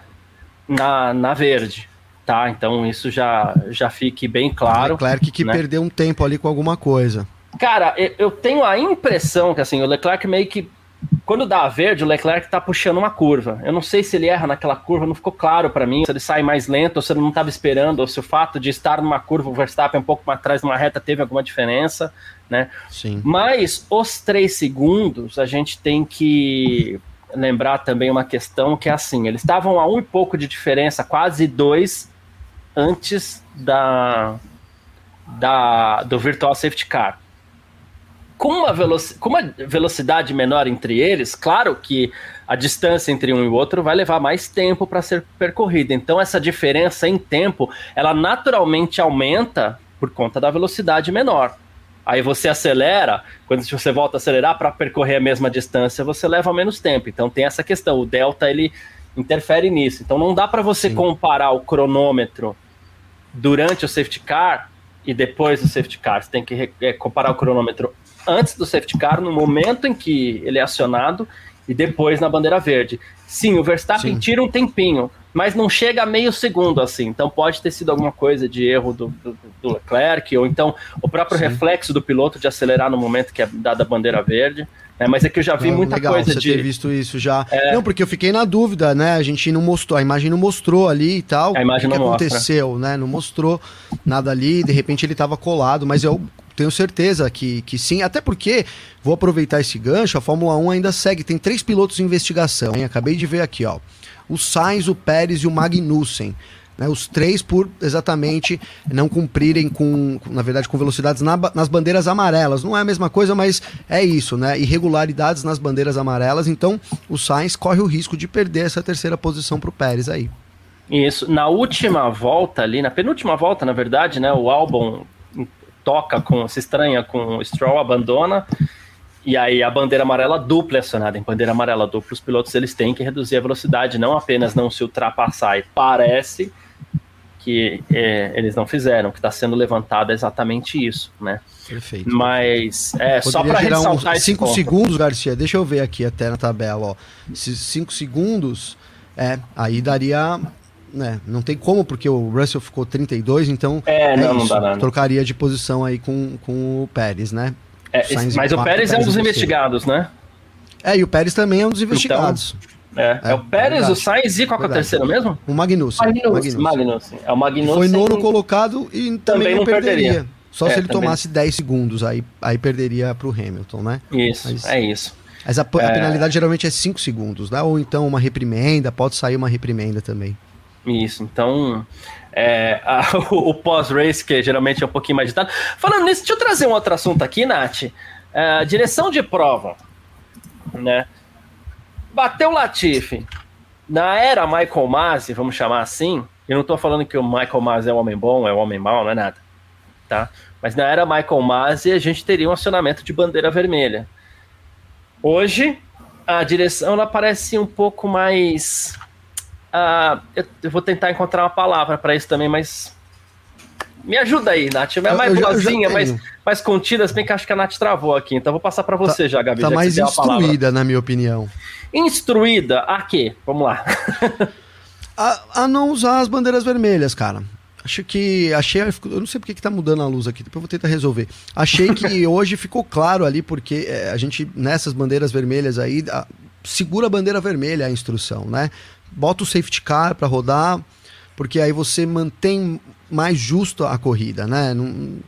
[SPEAKER 1] na, na verde. Tá, então isso já, já fique bem claro.
[SPEAKER 3] Leclerc que né? perdeu um tempo ali com alguma coisa.
[SPEAKER 1] Cara, eu tenho a impressão que assim, o Leclerc meio que quando dá a verde, o Leclerc tá puxando uma curva. Eu não sei se ele erra naquela curva, não ficou claro para mim. Se ele sai mais lento, ou se ele não estava esperando, ou se o fato de estar numa curva, o Verstappen um pouco mais atrás numa reta, teve alguma diferença, né?
[SPEAKER 3] Sim.
[SPEAKER 1] Mas os três segundos, a gente tem que lembrar também uma questão que é assim: eles estavam a um e pouco de diferença, quase dois, antes da, da do Virtual Safety Car com uma, veloci com uma velocidade menor entre eles, claro que a distância entre um e o outro vai levar mais tempo para ser percorrida. Então, essa diferença em tempo, ela naturalmente aumenta por conta da velocidade menor. Aí você acelera, quando você volta a acelerar para percorrer a mesma distância, você leva menos tempo. Então tem essa questão, o delta ele interfere nisso. Então não dá para você Sim. comparar o cronômetro durante o safety car e depois do safety car. Você tem que é, comparar o cronômetro antes do safety car, no momento em que ele é acionado, e depois na bandeira verde. Sim, o Verstappen Sim. tira um tempinho, mas não chega a meio segundo assim. Então pode ter sido alguma coisa de erro do, do, do Leclerc, ou então o próprio Sim. reflexo do piloto de acelerar no momento que é dada a bandeira verde. Né? Mas é que eu já vi não, muita
[SPEAKER 3] legal,
[SPEAKER 1] coisa
[SPEAKER 3] você
[SPEAKER 1] de.
[SPEAKER 3] ter visto isso já. É... Não, porque eu fiquei na dúvida, né? A gente não mostrou, a imagem não mostrou ali e tal.
[SPEAKER 1] A imagem
[SPEAKER 3] o
[SPEAKER 1] que,
[SPEAKER 3] que aconteceu, né? Não mostrou nada ali, de repente ele estava colado, mas eu tenho certeza que, que sim, até porque, vou aproveitar esse gancho, a Fórmula 1 ainda segue, tem três pilotos em investigação, hein? acabei de ver aqui, ó, o Sainz, o Pérez e o Magnussen, né, os três por exatamente não cumprirem com, na verdade, com velocidades na, nas bandeiras amarelas. Não é a mesma coisa, mas é isso, né? Irregularidades nas bandeiras amarelas. Então, o Sainz corre o risco de perder essa terceira posição para o Pérez aí.
[SPEAKER 1] Isso. Na última volta ali, na penúltima volta, na verdade, né? O álbum toca com, se estranha com o Stroll, abandona. E aí a bandeira amarela dupla é acionada. Em bandeira amarela dupla, os pilotos eles têm que reduzir a velocidade, não apenas não se ultrapassar. E parece que é, eles não fizeram, que está sendo levantado é exatamente isso, né?
[SPEAKER 3] Perfeito.
[SPEAKER 1] Mas é
[SPEAKER 3] Poderia
[SPEAKER 1] só para ressaltar
[SPEAKER 3] uns 5 segundos, Garcia. Deixa eu ver aqui até na tabela, ó. Esses 5 segundos, é, aí daria né, não tem como, porque o Russell ficou 32, então
[SPEAKER 1] é, não, é não dá nada.
[SPEAKER 3] trocaria de posição aí com, com o Pérez, né?
[SPEAKER 1] É, mas o Pérez é um dos investigados, né?
[SPEAKER 3] É, e o Pérez também é um dos então, investigados.
[SPEAKER 1] Então, é, é, é, o Pérez, o Sainz e qual é o terceiro mesmo?
[SPEAKER 3] O Magnussen.
[SPEAKER 1] Magnussen. Magnussen. É o Magnussen.
[SPEAKER 3] Foi nono colocado e também, também não perderia. perderia. Só é, se ele também. tomasse 10 segundos, aí, aí perderia para o Hamilton, né?
[SPEAKER 1] Isso, mas, é isso.
[SPEAKER 3] Mas a, a é. penalidade geralmente é 5 segundos, né? Ou então uma reprimenda, pode sair uma reprimenda também.
[SPEAKER 1] Isso, então. É, a, o, o pós-race, que geralmente é um pouquinho mais ditado. Falando nisso, deixa eu trazer um outro assunto aqui, Nath. É, direção de prova. Né? Bateu o Latifi. Na era Michael Masi, vamos chamar assim, eu não estou falando que o Michael Masi é um homem bom, é um homem mau, não é nada. Tá? Mas na era Michael Masi, a gente teria um acionamento de bandeira vermelha. Hoje, a direção ela parece um pouco mais Uh, eu, eu, vou tentar encontrar uma palavra para isso também, mas. Me ajuda aí, Nath. É mais boazinha, mais, mais contida, se bem que acho que a Nath travou aqui. Então vou passar para você tá, já, Gabi.
[SPEAKER 3] Tá
[SPEAKER 1] já
[SPEAKER 3] mais instruída, na minha opinião.
[SPEAKER 1] Instruída a quê? Vamos lá.
[SPEAKER 3] a, a não usar as bandeiras vermelhas, cara. Acho que. Achei. Eu não sei porque que tá mudando a luz aqui, depois eu vou tentar resolver. Achei que hoje ficou claro ali, porque é, a gente, nessas bandeiras vermelhas aí, a, segura a bandeira vermelha a instrução, né? bota o safety car para rodar, porque aí você mantém mais justo a corrida, né? Não,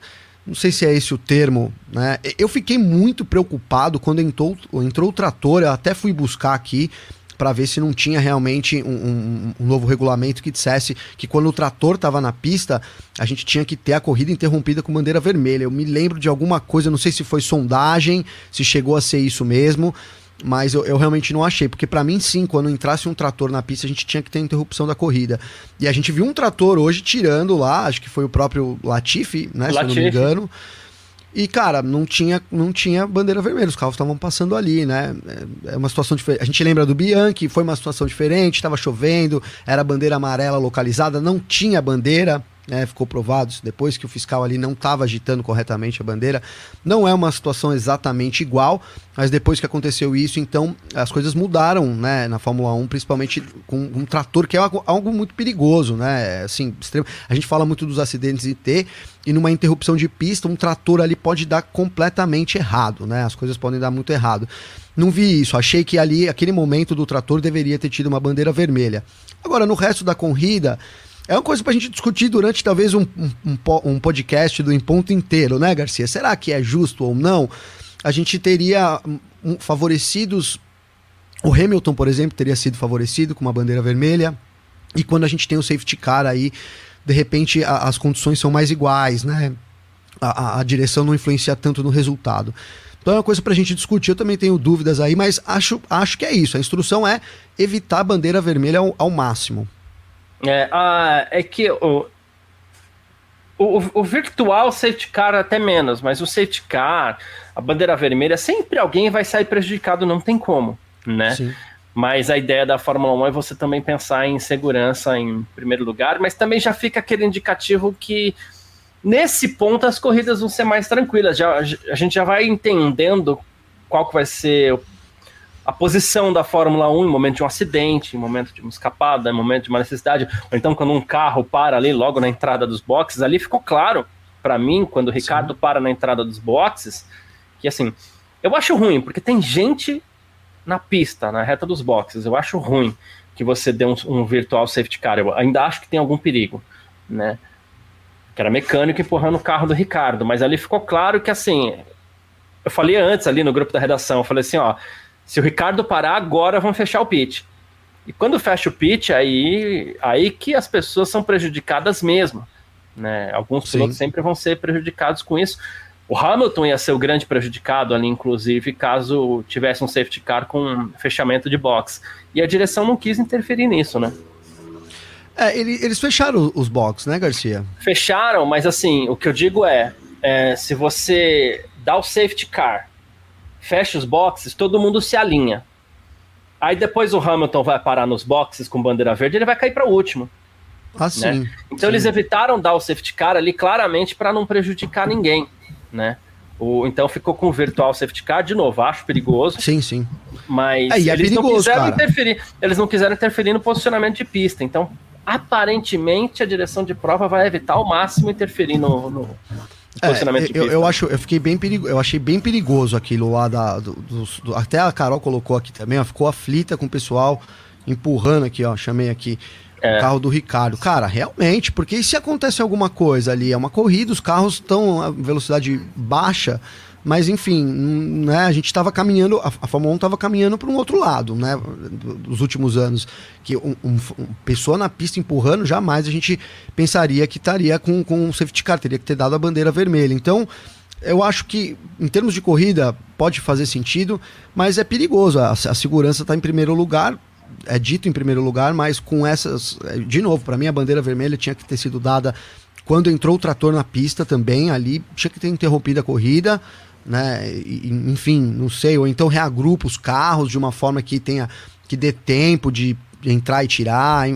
[SPEAKER 3] não sei se é esse o termo, né? Eu fiquei muito preocupado quando entrou, entrou o trator, eu até fui buscar aqui para ver se não tinha realmente um, um, um, novo regulamento que dissesse que quando o trator estava na pista, a gente tinha que ter a corrida interrompida com bandeira vermelha. Eu me lembro de alguma coisa, não sei se foi sondagem, se chegou a ser isso mesmo, mas eu, eu, realmente não achei, porque para mim sim, quando entrasse um trator na pista, a gente tinha que ter interrupção da corrida. E a gente viu um trator hoje tirando lá, acho que foi o próprio Latifi, né, Latifi. se eu não me engano. E, cara, não tinha, não tinha bandeira vermelha, os carros estavam passando ali, né? É, é uma situação diferente. A gente lembra do Bianchi, foi uma situação diferente, estava chovendo, era bandeira amarela localizada, não tinha bandeira, né, ficou provado depois que o fiscal ali não estava agitando corretamente a bandeira. Não é uma situação exatamente igual, mas depois que aconteceu isso, então as coisas mudaram né, na Fórmula 1, principalmente com um trator, que é algo, algo muito perigoso. Né, assim, extremo. A gente fala muito dos acidentes IT, e numa interrupção de pista, um trator ali pode dar completamente errado, né? As coisas podem dar muito errado. Não vi isso, achei que ali, aquele momento do trator, deveria ter tido uma bandeira vermelha. Agora, no resto da corrida, é uma coisa para a gente discutir durante talvez um, um, um podcast do Em Ponto inteiro, né, Garcia? Será que é justo ou não? A gente teria um, favorecidos. O Hamilton, por exemplo, teria sido favorecido com uma bandeira vermelha. E quando a gente tem o safety car aí, de repente a, as condições são mais iguais, né? A, a, a, direção não influencia tanto no resultado. Então é uma coisa para a gente discutir. Eu também tenho dúvidas aí, mas acho, acho que é isso. A instrução é evitar a bandeira vermelha ao, ao máximo.
[SPEAKER 1] É, a, é que o, o, o, virtual safety car até menos, mas o safety car, a bandeira vermelha, sempre alguém vai sair prejudicado, não tem como, né? Sim. Mas a ideia da Fórmula 1 é você também pensar em segurança em primeiro lugar, mas também já fica aquele indicativo que nesse ponto as corridas vão ser mais tranquilas. Já, a gente já vai entendendo qual que vai ser o a posição da Fórmula 1 em momento de um acidente, em momento de uma escapada, em momento de uma necessidade, ou então quando um carro para ali logo na entrada dos boxes, ali ficou claro para mim, quando o Ricardo Sim. para na entrada dos boxes, que assim, eu acho ruim, porque tem gente na pista, na reta dos boxes, eu acho ruim que você dê um, um virtual safety car, eu ainda acho que tem algum perigo, né? Que era mecânico empurrando o carro do Ricardo, mas ali ficou claro que assim, eu falei antes ali no grupo da redação, eu falei assim, ó, se o Ricardo parar agora, vão fechar o pitch. E quando fecha o pitch, aí, aí que as pessoas são prejudicadas mesmo. Né? Alguns Sim. pilotos sempre vão ser prejudicados com isso. O Hamilton ia ser o grande prejudicado ali, inclusive, caso tivesse um safety car com fechamento de box. E a direção não quis interferir nisso, né?
[SPEAKER 3] É, ele, eles fecharam os boxes, né, Garcia?
[SPEAKER 1] Fecharam, mas assim, o que eu digo é, é, se você dá o safety car, fecha os boxes, todo mundo se alinha. Aí depois o Hamilton vai parar nos boxes com bandeira verde, ele vai cair para o último.
[SPEAKER 3] Ah, sim.
[SPEAKER 1] Né? Então sim. eles evitaram dar o safety car ali claramente para não prejudicar ninguém, né? O, então ficou com o virtual safety car de novo, acho perigoso.
[SPEAKER 3] Sim, sim.
[SPEAKER 1] Mas é,
[SPEAKER 3] é eles perigoso, não quiseram
[SPEAKER 1] cara. interferir. Eles não quiseram interferir no posicionamento de pista. Então, aparentemente, a direção de prova vai evitar ao máximo interferir no, no
[SPEAKER 3] é, posicionamento de pista. Eu, eu, acho, eu fiquei bem perigo, eu achei bem perigoso aquilo lá da. Do, do, do, até a Carol colocou aqui também, ó, ficou aflita com o pessoal empurrando aqui, ó. Chamei aqui é. o carro do Ricardo. Cara, realmente, porque se acontece alguma coisa ali, é uma corrida, os carros estão a velocidade baixa, mas enfim, né, a gente estava caminhando, a, a Fórmula 1 estava caminhando para um outro lado, né, dos últimos anos, que um, um, pessoa na pista empurrando, jamais a gente pensaria que estaria com, com um safety car, teria que ter dado a bandeira vermelha. Então, eu acho que, em termos de corrida, pode fazer sentido, mas é perigoso. A, a segurança está em primeiro lugar, é dito em primeiro lugar, mas com essas. É, de novo, para mim a bandeira vermelha tinha que ter sido dada quando entrou o trator na pista também, ali tinha que ter interrompido a corrida, né? Enfim, não sei, ou então reagrupa os carros de uma forma que tenha que dê tempo de entrar e tirar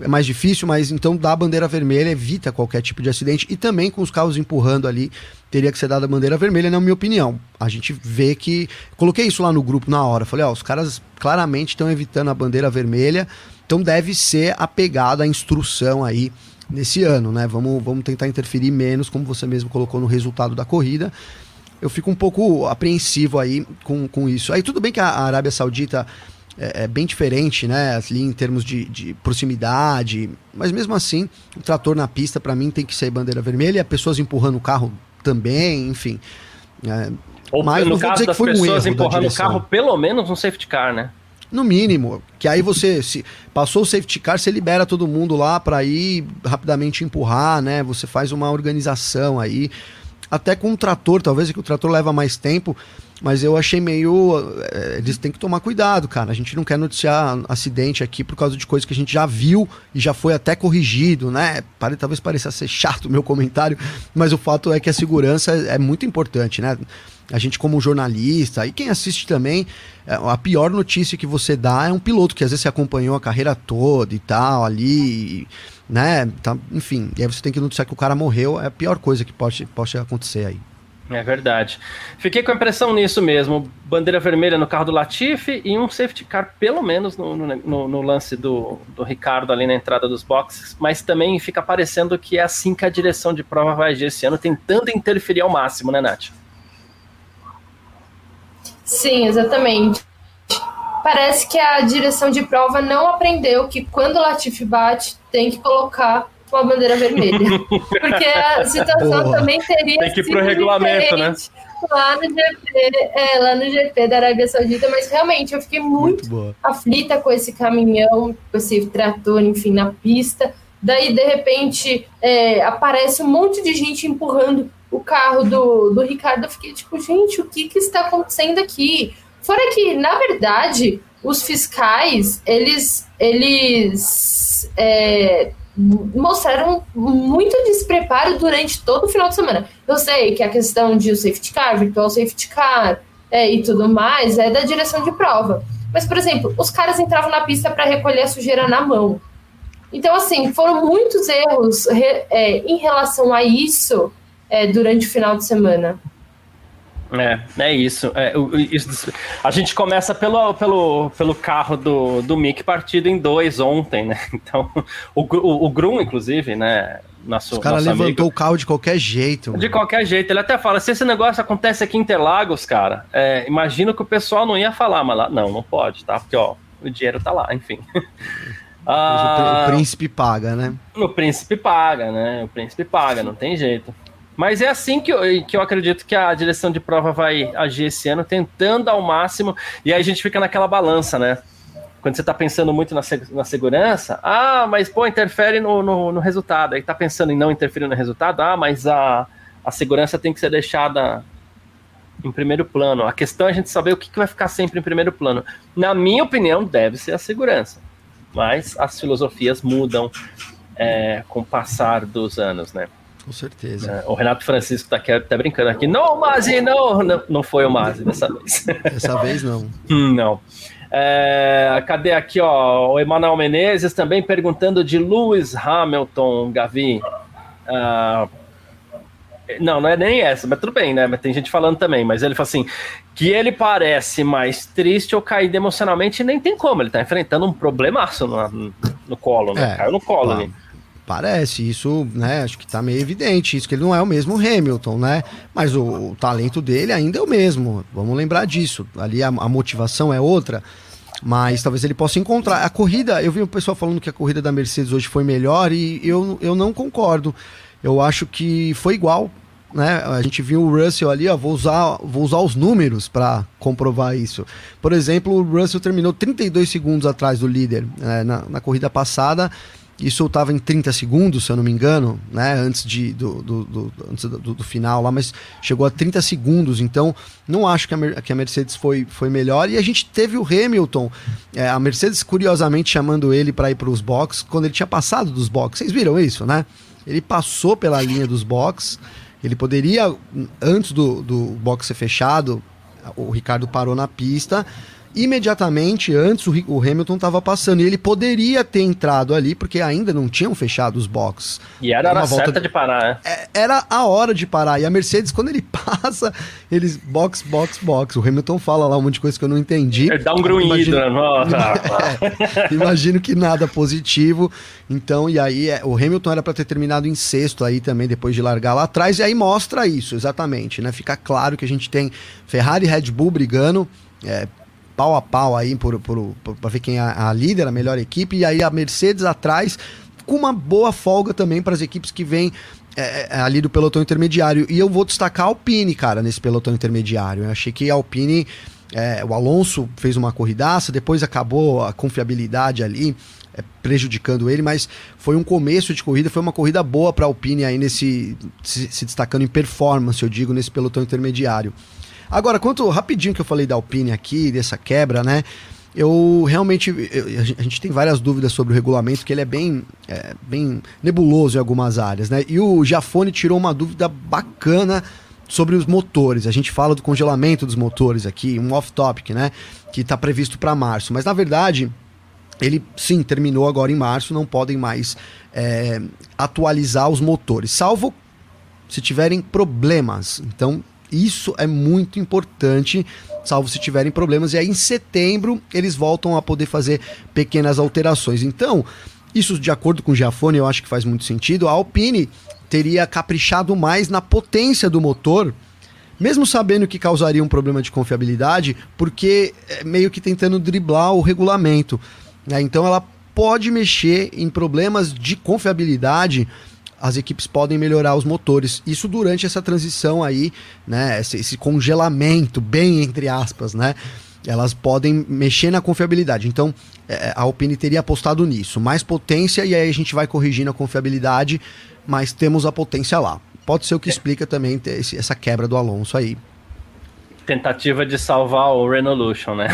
[SPEAKER 3] é mais difícil, mas então dá a bandeira vermelha, evita qualquer tipo de acidente. E também com os carros empurrando ali, teria que ser dada a bandeira vermelha, na minha opinião. A gente vê que. Coloquei isso lá no grupo na hora. Falei, ó, os caras claramente estão evitando a bandeira vermelha, então deve ser apegada a instrução aí nesse ano, né? Vamos, vamos tentar interferir menos, como você mesmo colocou no resultado da corrida. Eu fico um pouco apreensivo aí com, com isso. Aí tudo bem que a Arábia Saudita é, é bem diferente, né? Ali em termos de, de, proximidade. Mas mesmo assim, o trator na pista, para mim, tem que ser bandeira vermelha, pessoas empurrando o carro também, enfim. É,
[SPEAKER 1] Ou mas no caso das pessoas um empurrando o carro, pelo menos um safety car, né?
[SPEAKER 3] No mínimo, que aí você se passou o safety car, você libera todo mundo lá para ir rapidamente empurrar, né? Você faz uma organização aí, até com o trator, talvez que o trator leva mais tempo, mas eu achei meio. É, eles têm que tomar cuidado, cara. A gente não quer noticiar acidente aqui por causa de coisas que a gente já viu e já foi até corrigido, né? Talvez pareça ser chato o meu comentário, mas o fato é que a segurança é muito importante, né? A gente, como jornalista, e quem assiste também, é, a pior notícia que você dá é um piloto que às vezes você acompanhou a carreira toda e tal, ali, né? Tá, enfim, e aí você tem que noticiar que o cara morreu, é a pior coisa que pode, pode acontecer aí.
[SPEAKER 1] É verdade. Fiquei com a impressão nisso mesmo. Bandeira vermelha no carro do Latifi e um safety car, pelo menos, no, no, no, lance do, do Ricardo ali na entrada dos boxes. Mas também fica parecendo que é assim que a direção de prova vai agir esse ano, tentando interferir ao máximo, né, Nath?
[SPEAKER 2] Sim, exatamente. Parece que a direção de prova não aprendeu que quando o Latifi bate, tem que colocar com a bandeira vermelha. Porque a situação Boa. também teria
[SPEAKER 1] Tem que ir pro regulamento, né?
[SPEAKER 2] Lá no GP, é, lá no GP da Arábia Saudita, mas realmente eu fiquei muito, muito aflita com esse caminhão, com esse trator, enfim, na pista. Daí, de repente, é, aparece um monte de gente empurrando o carro do, do Ricardo. Eu fiquei tipo, gente, o que, que está acontecendo aqui? Fora que, na verdade, os fiscais, eles, eles é, mostraram muito despreparo durante todo o final de semana. Eu sei que a questão de o safety car, virtual safety car é, e tudo mais é da direção de prova. Mas, por exemplo, os caras entravam na pista para recolher a sujeira na mão. Então, assim, foram muitos erros re, é, em relação a isso é, durante o final de semana.
[SPEAKER 1] É, é isso. É, isso. A gente começa pelo, pelo, pelo carro do, do Mick partido em dois ontem, né? Então, o, o, o Grum, inclusive, né? Nosso,
[SPEAKER 3] Os caras levantou amigo, o carro de qualquer jeito.
[SPEAKER 1] De qualquer jeito. Ele até fala: se esse negócio acontece aqui em Interlagos, cara, é, imagino que o pessoal não ia falar, mas lá, não, não pode, tá? Porque, ó, o dinheiro tá lá, enfim.
[SPEAKER 3] ah, o príncipe paga, né?
[SPEAKER 1] O príncipe paga, né? O príncipe paga, não tem jeito. Mas é assim que eu, que eu acredito que a direção de prova vai agir esse ano, tentando ao máximo, e aí a gente fica naquela balança, né? Quando você está pensando muito na, na segurança, ah, mas pô, interfere no, no, no resultado. Aí está pensando em não interferir no resultado, ah, mas a, a segurança tem que ser deixada em primeiro plano. A questão é a gente saber o que, que vai ficar sempre em primeiro plano. Na minha opinião, deve ser a segurança. mas as filosofias mudam é, com o passar dos anos, né?
[SPEAKER 3] Com certeza.
[SPEAKER 1] É, o Renato Francisco está aqui, tá brincando aqui. Não, Mazi, não, não, não foi o Mazi dessa vez.
[SPEAKER 3] Dessa vez não.
[SPEAKER 1] não. É, cadê aqui, ó? O Emanuel Menezes também perguntando de Lewis Hamilton, Gavi. Ah, não, não é nem essa, mas tudo bem, né? Mas tem gente falando também. Mas ele fala assim: que ele parece mais triste ou caído emocionalmente, nem tem como. Ele tá enfrentando um problemaço no, no colo, né? É, Caiu no colo ali.
[SPEAKER 3] Parece, isso, né? Acho que tá meio evidente, isso que ele não é o mesmo Hamilton, né? Mas o, o talento dele ainda é o mesmo. Vamos lembrar disso. Ali a, a, motivação é outra, mas talvez ele possa encontrar. A corrida, eu vi o pessoal falando que a corrida da Mercedes hoje foi melhor e eu, eu não concordo. Eu acho que foi igual, né? A gente viu o Russell ali, ó, vou usar, vou usar os números para comprovar isso. Por exemplo, o Russell terminou 32 segundos atrás do líder né? na, na corrida passada. Isso estava em 30 segundos, se eu não me engano, né? Antes, de, do, do, do antes do, do, final lá, mas chegou a 30 segundos. Então, não acho que a, que a Mercedes foi, foi melhor. E a gente teve o Hamilton, é, a Mercedes, curiosamente, chamando ele para ir para os boxes, quando ele tinha passado dos boxes. Vocês viram isso, né? Ele passou pela linha dos boxes. Ele poderia, antes do, do box ser fechado, o Ricardo parou na pista imediatamente antes o, Hamilton estava passando. E ele poderia ter entrado ali, porque ainda não tinham fechado os boxes.
[SPEAKER 1] E era a hora certa de... de parar, né?
[SPEAKER 3] É, era a hora de parar. E a Mercedes, quando ele passa, eles box, box, box. O Hamilton fala lá um monte de coisa que eu não entendi.
[SPEAKER 1] Ele dá um grunhido, imagino... né?
[SPEAKER 3] é, imagino que nada positivo. Então, e aí, é, o Hamilton era para ter terminado em sexto aí também, depois de largar lá atrás. E aí mostra isso, exatamente, né? Fica claro que a gente tem Ferrari e Red Bull brigando. É, pau a pau aí por, por, por para ver quem é a líder, a melhor equipe, e aí a Mercedes atrás, com uma boa folga também para as equipes que vêm é, é, ali do pelotão intermediário. E eu vou destacar a Alpine, cara, nesse pelotão intermediário. Eu achei que a Alpine, é, o Alonso fez uma corridaça, depois acabou a confiabilidade ali. É, prejudicando ele, mas foi um começo de corrida, foi uma corrida boa para a Alpine aí nesse se, se destacando em performance, eu digo, nesse pelotão intermediário. Agora, quanto rapidinho que eu falei da Alpine aqui, dessa quebra, né? Eu realmente. Eu, a gente tem várias dúvidas sobre o regulamento, que ele é bem, é, bem nebuloso em algumas áreas, né? E o Jafone tirou uma dúvida bacana sobre os motores. A gente fala do congelamento dos motores aqui, um off-topic, né? Que está previsto para março. Mas na verdade, ele sim terminou agora em março, não podem mais é, atualizar os motores, salvo se tiverem problemas. Então isso é muito importante, salvo se tiverem problemas. E aí em setembro eles voltam a poder fazer pequenas alterações. Então, isso de acordo com o Giafone, eu acho que faz muito sentido. A Alpine teria caprichado mais na potência do motor, mesmo sabendo que causaria um problema de confiabilidade, porque é meio que tentando driblar o regulamento. Né? Então ela pode mexer em problemas de confiabilidade as equipes podem melhorar os motores. Isso durante essa transição aí, né? Esse, esse, congelamento, bem entre aspas, né? Elas podem mexer na confiabilidade. Então, é, a Alpine teria apostado nisso. Mais potência e aí a gente vai corrigindo a confiabilidade, mas temos a potência lá. Pode ser o que explica também esse, essa quebra do Alonso aí.
[SPEAKER 1] Tentativa de salvar o Renolution, né?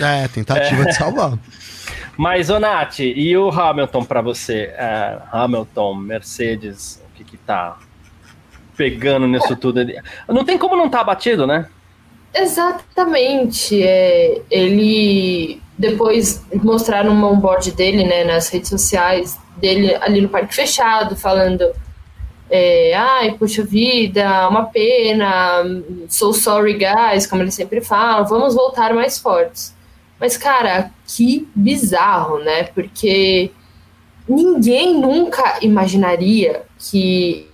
[SPEAKER 3] É, tentativa é. de salvar.
[SPEAKER 1] Mas, ô Nath, e o Hamilton para você? É, Hamilton, Mercedes, o que que tá pegando nisso tudo? Não tem como não estar tá batido, né?
[SPEAKER 2] Exatamente. É, ele depois mostraram um onboard dele, né, nas redes sociais dele ali no parque fechado, falando é, ai, puxa vida, uma pena, so sorry guys, como ele sempre fala, vamos voltar mais fortes. Mas, cara, que bizarro, né? Porque ninguém nunca imaginaria que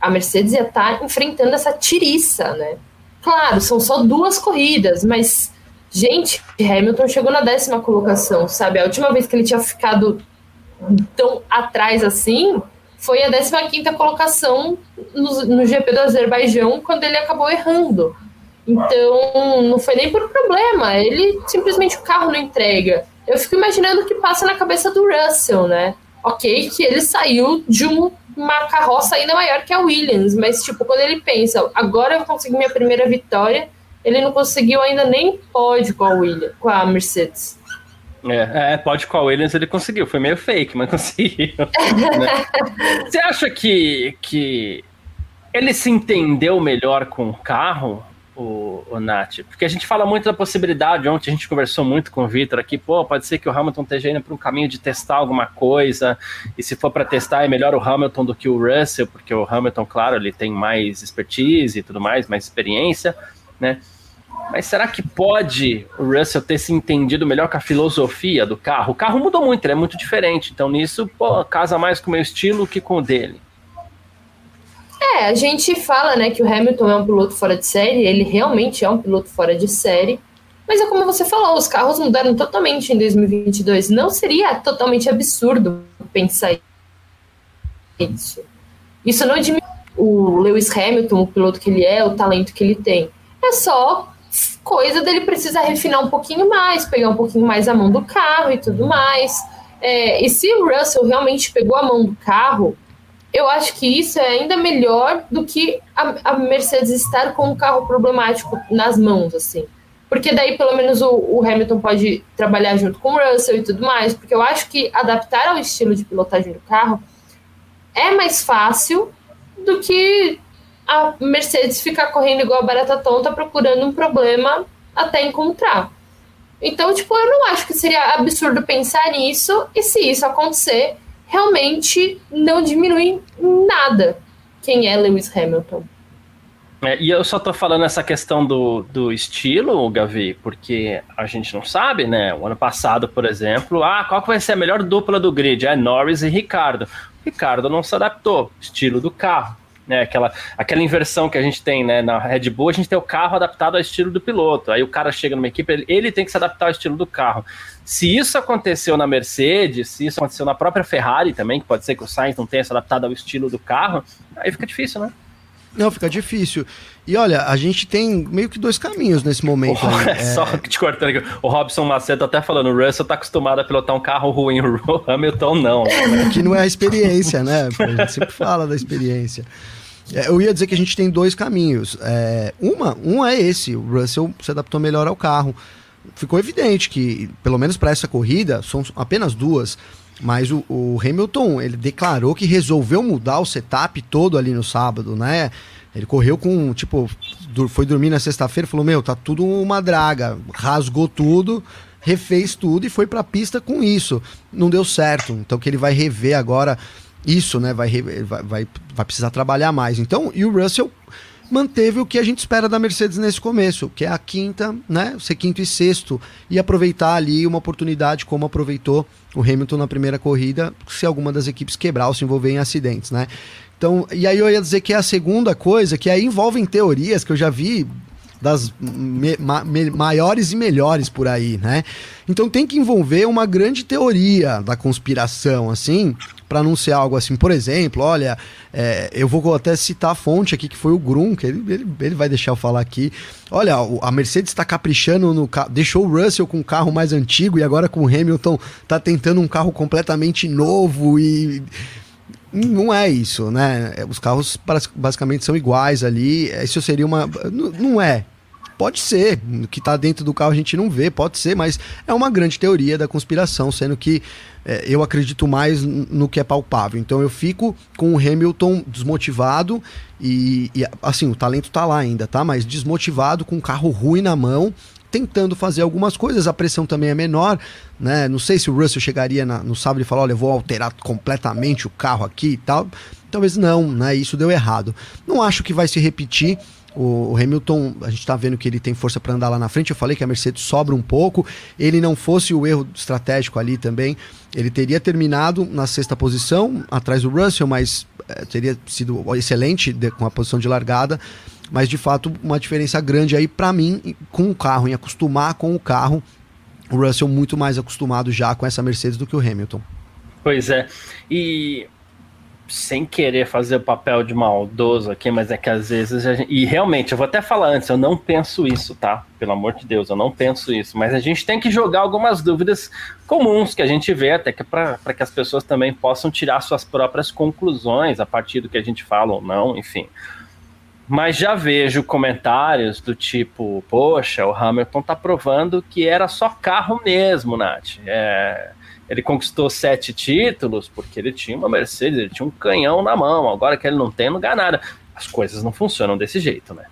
[SPEAKER 2] a Mercedes ia estar tá enfrentando essa tiriça, né? Claro, são só duas corridas, mas, gente, Hamilton chegou na décima colocação, sabe? A última vez que ele tinha ficado tão atrás assim foi a 15 quinta colocação no, no GP do Azerbaijão, quando ele acabou errando. Então, não foi nem por problema, ele simplesmente o carro não entrega. Eu fico imaginando o que passa na cabeça do Russell, né? Ok, que ele saiu de um, uma carroça ainda maior que a Williams, mas, tipo, quando ele pensa, agora eu consegui minha primeira vitória, ele não conseguiu ainda nem pódio com a Williams, com a Mercedes.
[SPEAKER 1] É, é, pode com a Williams ele conseguiu, foi meio fake, mas conseguiu. né? Você acha que, que ele se entendeu melhor com o carro, o, o Nath? Porque a gente fala muito da possibilidade, ontem a gente conversou muito com o Victor aqui, pô, pode ser que o Hamilton esteja indo para um caminho de testar alguma coisa, e se for para testar é melhor o Hamilton do que o Russell, porque o Hamilton, claro, ele tem mais expertise e tudo mais, mais experiência, né? Mas será que pode o Russell ter se entendido melhor com a filosofia do carro? O carro mudou muito, ele é muito diferente. Então, nisso, pô, casa mais com o meu estilo que com o dele.
[SPEAKER 2] É, a gente fala, né, que o Hamilton é um piloto fora de série, ele realmente é um piloto fora de série. Mas é como você falou, os carros mudaram totalmente em 2022. Não seria totalmente absurdo pensar isso. Isso não diminui o Lewis Hamilton, o piloto que ele é, o talento que ele tem. É só coisa dele precisar refinar um pouquinho mais, pegar um pouquinho mais a mão do carro e tudo mais. É, e se o Russell realmente pegou a mão do carro, eu acho que isso é ainda melhor do que a, a Mercedes estar com um carro problemático nas mãos, assim. Porque daí, pelo menos, o, o, Hamilton pode trabalhar junto com o Russell e tudo mais. Porque eu acho que adaptar ao estilo de pilotagem do carro é mais fácil do que a Mercedes ficar correndo igual a barata tonta procurando um problema até encontrar. Então, tipo, eu não acho que seria absurdo pensar nisso, e se isso acontecer, realmente não diminui nada quem é Lewis Hamilton.
[SPEAKER 1] É, e eu só tô falando essa questão do, do estilo, Gavi, porque a gente não sabe, né? O ano passado, por exemplo, ah, qual que vai ser a melhor dupla do grid? É Norris e Ricardo. Ricardo não se adaptou, estilo do carro né? Aquela, aquela inversão que a gente tem, né? Na Red Bull, a gente tem o carro adaptado ao estilo do piloto. Aí o cara chega numa equipe, ele, ele tem que se adaptar ao estilo do carro. Se isso aconteceu na Mercedes, se isso aconteceu na própria Ferrari também, que pode ser que o Sainz não tenha se adaptado ao estilo do carro, aí fica difícil, né?
[SPEAKER 3] Não, fica difícil. E olha, a gente tem meio que dois caminhos nesse momento. Oh,
[SPEAKER 1] é... Só te cortando aqui. O Robson Macedo tá até falando, o Russell tá acostumado a pilotar um carro ruim, o Hamilton não.
[SPEAKER 3] Aqui não é a experiência, né? A gente sempre fala da experiência. É, eu ia dizer que a gente tem dois caminhos. É, uma, um é esse, o Russell se adaptou melhor ao carro. Ficou evidente que, pelo menos para essa corrida, são apenas duas. Mas o, o, Hamilton, ele declarou que resolveu mudar o setup todo ali no sábado, né? Ele correu com, tipo, foi dormir na sexta-feira, falou: Meu, tá tudo uma draga. Rasgou tudo, refez tudo e foi pra pista com isso. Não deu certo. Então, que ele vai rever agora isso, né? Vai, vai, vai, vai precisar trabalhar mais. Então, e o Russell manteve o que a gente espera da Mercedes nesse começo, que é a quinta, né? Ser quinto e sexto e aproveitar ali uma oportunidade como aproveitou o Hamilton na primeira corrida, se alguma das equipes quebrar ou se envolver em acidentes, né? Então, e aí eu ia dizer que é a segunda coisa, que aí envolvem teorias que eu já vi das me, ma, me, maiores e melhores por aí, né? Então tem que envolver uma grande teoria da conspiração, assim, para ser algo assim, por exemplo, olha, é, eu vou até citar a fonte aqui, que foi o Grum, que ele, ele, ele vai deixar eu falar aqui. Olha, a Mercedes está caprichando no carro, deixou o Russell com um carro mais antigo e agora com o Hamilton tá tentando um carro completamente novo e não é isso, né? Os carros basicamente são iguais ali. Isso seria uma. Não é. Pode ser, o que está dentro do carro a gente não vê, pode ser, mas é uma grande teoria da conspiração, sendo que é, eu acredito mais no que é palpável. Então eu fico com o Hamilton desmotivado e, e assim, o talento está lá ainda, tá? Mas desmotivado, com um carro ruim na mão, tentando fazer algumas coisas, a pressão também é menor, né? Não sei se o Russell chegaria na, no sábado e falar, olha, vou alterar completamente o carro aqui e tal. Talvez não, né? Isso deu errado. Não acho que vai se repetir. O, Hamilton, a gente está vendo que ele tem força para andar lá na frente. Eu falei que a Mercedes sobra um pouco. Ele não fosse o erro estratégico ali também, ele teria terminado na sexta posição, atrás do Russell, mas é, teria sido excelente de, com a posição de largada. Mas de fato, uma diferença grande aí para mim com o carro, em acostumar com o carro. O Russell muito mais acostumado já com essa Mercedes do que o Hamilton.
[SPEAKER 1] Pois é. E sem querer fazer o papel de maldoso aqui, mas é que às vezes gente, e realmente eu vou até falar antes, eu não penso isso, tá? Pelo amor de Deus, eu não penso isso, mas a gente tem que jogar algumas dúvidas comuns que a gente vê até que para que as pessoas também possam tirar suas próprias conclusões a partir do que a gente fala ou não, enfim. Mas já vejo comentários do tipo, poxa, o Hamilton tá provando que era só carro mesmo, Nath. É, ele conquistou sete títulos porque ele tinha uma Mercedes, ele tinha um canhão na mão. Agora que ele não tem, não ganha nada. As coisas não funcionam desse jeito, né?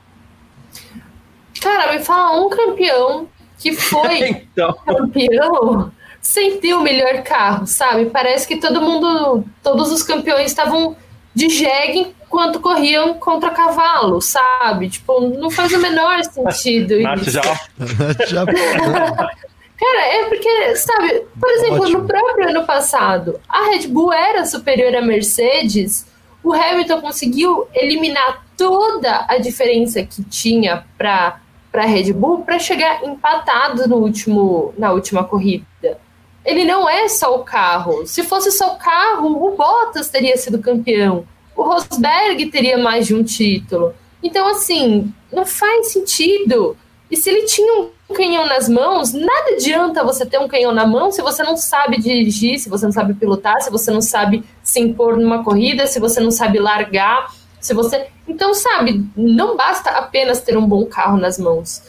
[SPEAKER 2] Cara, me fala um campeão que foi então... campeão sem ter o melhor carro, sabe? Parece que todo mundo, todos os campeões estavam de jegue enquanto corriam contra cavalo, sabe? Tipo, não faz o menor sentido isso. já. Cara, é porque, sabe, por exemplo, Ótimo. no próprio ano passado, a Red Bull era superior à Mercedes, o Hamilton conseguiu eliminar toda a diferença que tinha para para Red Bull para chegar empatado no último na última corrida. Ele não é só o carro. Se fosse só o carro, o Bottas teria sido campeão o Rosberg teria mais de um título. Então, assim, não faz sentido. E se ele tinha um canhão nas mãos, nada adianta você ter um canhão na mão se você não sabe dirigir, se você não sabe pilotar, se você não sabe se impor numa corrida, se você não sabe largar, se você. Então, sabe, não basta apenas ter um bom carro nas mãos.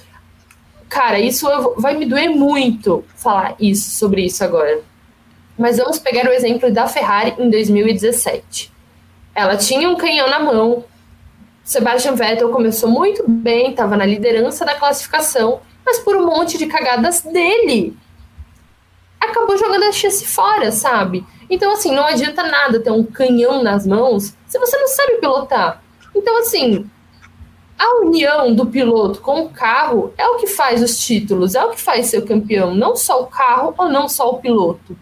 [SPEAKER 2] Cara, isso vai me doer muito falar isso sobre isso agora. Mas vamos pegar o exemplo da Ferrari em 2017. Ela tinha um canhão na mão. Sebastian Vettel começou muito bem, estava na liderança da classificação, mas por um monte de cagadas dele, acabou jogando a chance fora, sabe? Então, assim, não adianta nada ter um canhão nas mãos se você não sabe pilotar. Então, assim, a união do piloto com o carro é o que faz os títulos, é o que faz ser campeão, não só o carro ou não só o piloto.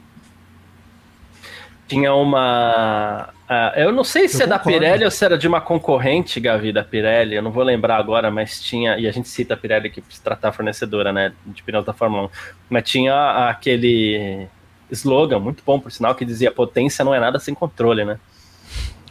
[SPEAKER 1] Tinha uma Uh, eu não sei se eu é concordo. da Pirelli ou se era de uma concorrente, Gavi, da Pirelli, eu não vou lembrar agora, mas tinha, e a gente cita a Pirelli aqui para se tratar fornecedora, né, de pneus da Fórmula 1, mas tinha aquele slogan, muito bom por sinal, que dizia potência não é nada sem controle, né?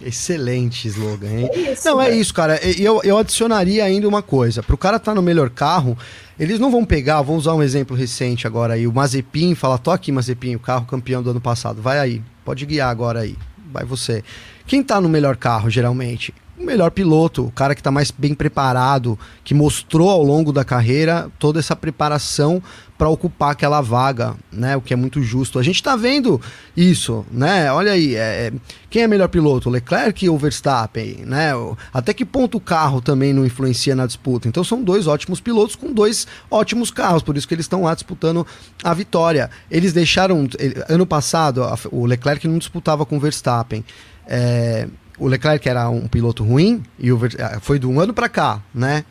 [SPEAKER 3] Excelente slogan, hein? É isso, não, é isso, cara. Eu, eu adicionaria ainda uma coisa. Para o cara estar tá no melhor carro, eles não vão pegar, vou usar um exemplo recente agora aí, o Mazepin, fala, tô aqui, Mazepin, o carro campeão do ano passado, vai aí, pode guiar agora aí vai você. Quem tá no melhor carro, geralmente? O melhor piloto, o cara que está mais bem preparado, que mostrou ao longo da carreira toda essa preparação para ocupar aquela vaga, né? O que é muito justo. A gente está vendo isso, né? Olha aí, é, é, quem é melhor piloto, Leclerc ou Verstappen, né? Até que ponto o carro também não influencia na disputa? Então são dois ótimos pilotos com dois ótimos carros, por isso que eles estão lá disputando a vitória. Eles deixaram ano passado o Leclerc não disputava com o Verstappen. É, o Leclerc era um piloto ruim e o, foi de um ano para cá, né?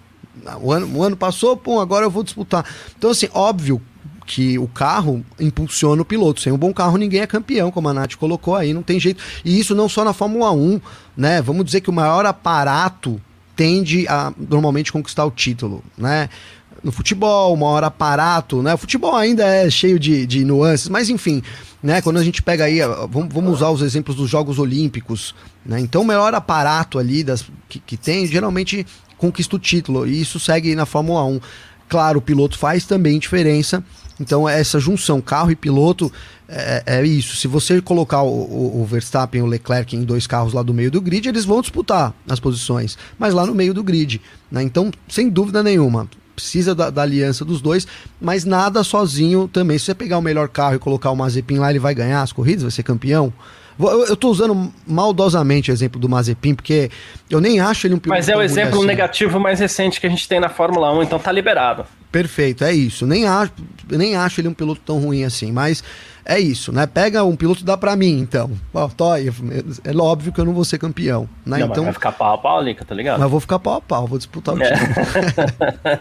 [SPEAKER 3] O ano, o ano passou, pô, agora eu vou disputar. Então, assim, óbvio que o carro impulsiona o piloto. Sem um bom carro, ninguém é campeão, como a Nath colocou aí, não tem jeito. E isso não só na Fórmula 1, né? Vamos dizer que o maior aparato tende a normalmente conquistar o título, né? No futebol, o maior aparato, né? O futebol ainda é cheio de, de nuances, mas enfim, né? Quando a gente pega aí, vamos, usar os exemplos dos Jogos Olímpicos, né? Então o maior aparato ali das, que, que tem, geralmente conquista o título. E isso segue na Fórmula 1. Claro, o piloto faz também diferença. Então, essa junção carro e piloto é, é isso. Se você colocar o, o, o, Verstappen e o Leclerc em dois carros lá do meio do grid, eles vão disputar as posições, mas lá no meio do grid. Né? Então, sem dúvida nenhuma, precisa da, da, aliança dos dois, mas nada sozinho também. Se você pegar o melhor carro e colocar o Mazepin lá, ele vai ganhar as corridas, vai ser campeão. Eu estou usando maldosamente o exemplo do Mazepin, porque eu nem acho ele um
[SPEAKER 1] piloto. Mas é o exemplo assim. negativo mais recente que a gente tem na Fórmula 1, então tá liberado.
[SPEAKER 3] Perfeito, é isso. Nem acho, nem acho ele um piloto tão ruim assim, mas é isso, né? Pega um piloto dá para mim, então. Toy, é óbvio que eu não vou ser campeão, né?
[SPEAKER 1] Não,
[SPEAKER 3] então
[SPEAKER 1] vai ficar pau a pau ali, tá ligado?
[SPEAKER 3] Mas vou ficar pau a pau, vou disputar o é.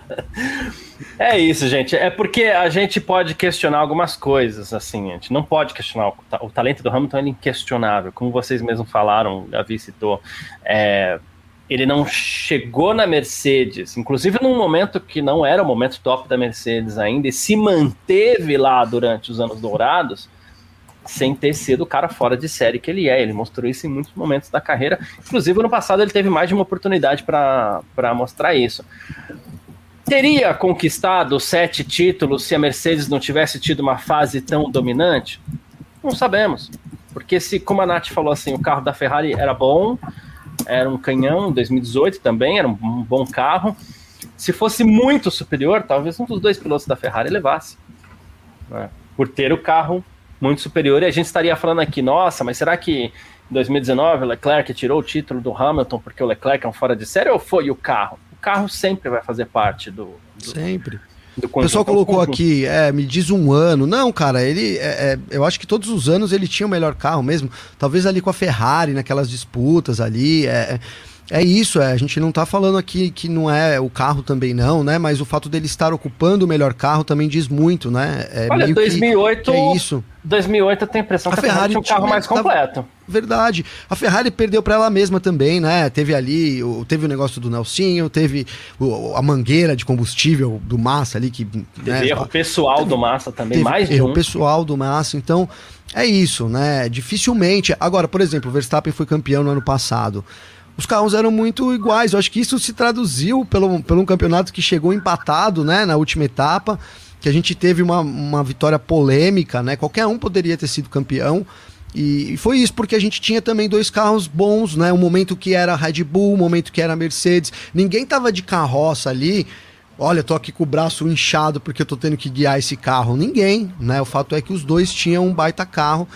[SPEAKER 1] É isso, gente. É porque a gente pode questionar algumas coisas, assim, a gente não pode questionar. O talento do Hamilton é inquestionável, como vocês mesmos falaram, Gavi citou. É, ele não chegou na Mercedes, inclusive num momento que não era o momento top da Mercedes ainda, e se manteve lá durante os anos dourados, sem ter sido o cara fora de série que ele é. Ele mostrou isso em muitos momentos da carreira. Inclusive, no passado, ele teve mais de uma oportunidade para mostrar isso teria conquistado sete títulos se a Mercedes não tivesse tido uma fase tão dominante? Não sabemos. Porque se, como a Nath falou assim, o carro da Ferrari era bom, era um canhão, 2018 também, era um, bom carro. Se fosse muito superior, talvez um dos dois pilotos da Ferrari levasse. Né? Por ter o carro muito superior, e a gente estaria falando aqui, nossa, mas será que em 2019 o Leclerc tirou o título do Hamilton porque o Leclerc é um fora de série ou foi o carro? O carro sempre vai fazer parte do. do
[SPEAKER 3] sempre. O pessoal colocou aqui, é, me diz um ano. Não, cara, ele. É, é, eu acho que todos os anos ele tinha o melhor carro mesmo. Talvez ali com a Ferrari, naquelas disputas ali. É, é é isso, é, a gente não está falando aqui que não é o carro também não, né? Mas o fato dele estar ocupando o melhor carro também diz muito, né?
[SPEAKER 1] É Olha, 2008 que, que é isso. 2008 eu tenho a impressão a que a Ferrari, tinha um carro mais completo.
[SPEAKER 3] verdade. A Ferrari perdeu para ela mesma também, né? Teve ali, teve o negócio do Nelsinho, teve a mangueira de combustível do Massa ali que
[SPEAKER 1] teve né, erro pessoal teve, do Massa também, mais
[SPEAKER 3] de erro um. pessoal do Massa, então é isso, né? Dificilmente. Agora, por exemplo, o Verstappen foi campeão no ano passado os carros eram muito iguais. Eu acho que isso se traduziu pelo, pelo um campeonato que chegou empatado, né, na última etapa, que a gente teve uma, uma vitória polêmica, né? Qualquer um poderia ter sido campeão. E foi isso, porque a gente tinha também dois carros bons, né? Um momento que era Red Bull, um momento que era Mercedes. Ninguém tava de carroça ali. Olha, tô aqui com o braço inchado porque eu tô tendo que guiar esse carro. Ninguém, né? O fato é que os dois tinham um baita carro.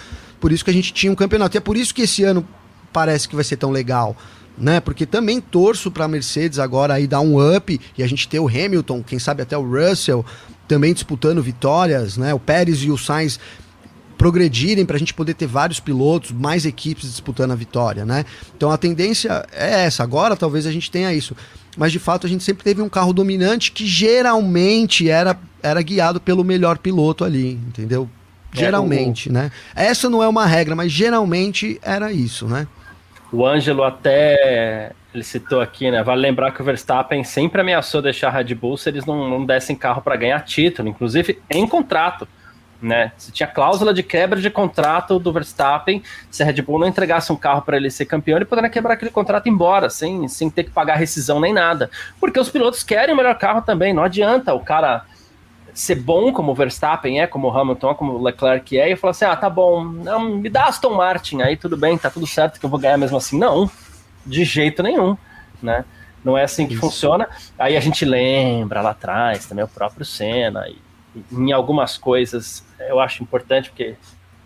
[SPEAKER 3] Por isso que a gente tinha um campeonato. E é por isso que esse ano parece que vai ser tão legal né? Porque também torço para a Mercedes agora aí dar um up e a gente ter o Hamilton, quem sabe até o Russell também disputando vitórias, né? O Pérez e o Sainz progredirem para a gente poder ter vários pilotos, mais equipes disputando a vitória, né? Então a tendência é essa. Agora talvez a gente tenha isso, mas de fato a gente sempre teve um carro dominante que geralmente era, era guiado pelo melhor piloto ali, entendeu? Geralmente, é, o... né? Essa não é uma regra, mas geralmente era isso, né?
[SPEAKER 1] O Ângelo até ele citou aqui, né? Vale lembrar que o Verstappen sempre ameaçou deixar a Red Bull se eles não, não dessem carro para ganhar título, inclusive em contrato. Né? Se tinha cláusula de quebra de contrato do Verstappen, se a Red Bull não entregasse um carro para ele ser campeão, ele poderia quebrar aquele contrato embora, sem, sem ter que pagar rescisão nem nada. Porque os pilotos querem o melhor carro também, não adianta o cara ser bom como o Verstappen é, como o Hamilton, como o Leclerc é, e falar assim: ah, tá bom, não, me dá Aston Martin, aí tudo bem, tá tudo certo que eu vou ganhar mesmo assim. Não, de jeito nenhum, né? Não é assim que Isso. funciona. Aí a gente lembra lá atrás também o próprio Senna, e, e em algumas coisas eu acho importante, porque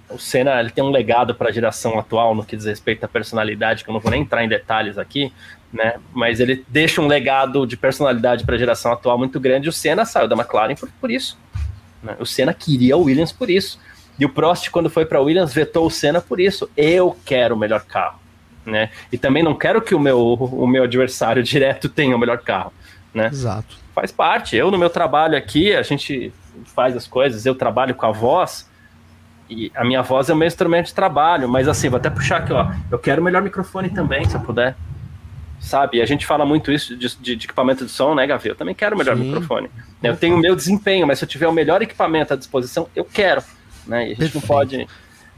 [SPEAKER 1] o Senna ele tem um legado para a geração atual no que diz respeito à personalidade, que eu não vou nem entrar em detalhes aqui, né? Mas ele deixa um legado de personalidade para a geração atual muito grande. O Senna saiu da McLaren por, por isso. Né? O Senna queria o Williams por isso. E o Prost, quando foi para Williams, vetou o Senna por isso. Eu quero o melhor carro. Né? E também não quero que o meu, o meu adversário direto tenha o melhor carro. Né?
[SPEAKER 3] Exato.
[SPEAKER 1] Faz parte. Eu, no meu trabalho aqui, a gente faz as coisas, eu trabalho com a voz. E a minha voz é o meu instrumento de trabalho, mas assim, vou até puxar aqui, ó. Eu quero o melhor microfone também, se eu puder sabe? A gente fala muito isso de, de, de equipamento de som, né, Gavi? Eu também quero o melhor Sim. microfone. Eu tenho o meu desempenho, mas se eu tiver o melhor equipamento à disposição, eu quero. Né? E a gente Perfeito. não pode.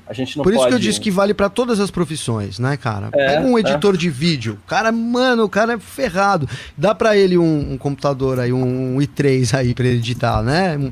[SPEAKER 1] A gente não
[SPEAKER 3] Por isso
[SPEAKER 1] pode...
[SPEAKER 3] que eu disse que vale para todas as profissões, né, cara? É, Pega um é. editor é. de vídeo. Cara, mano, o cara é ferrado. Dá para ele um, um, computador aí, um i3 aí para ele editar, né?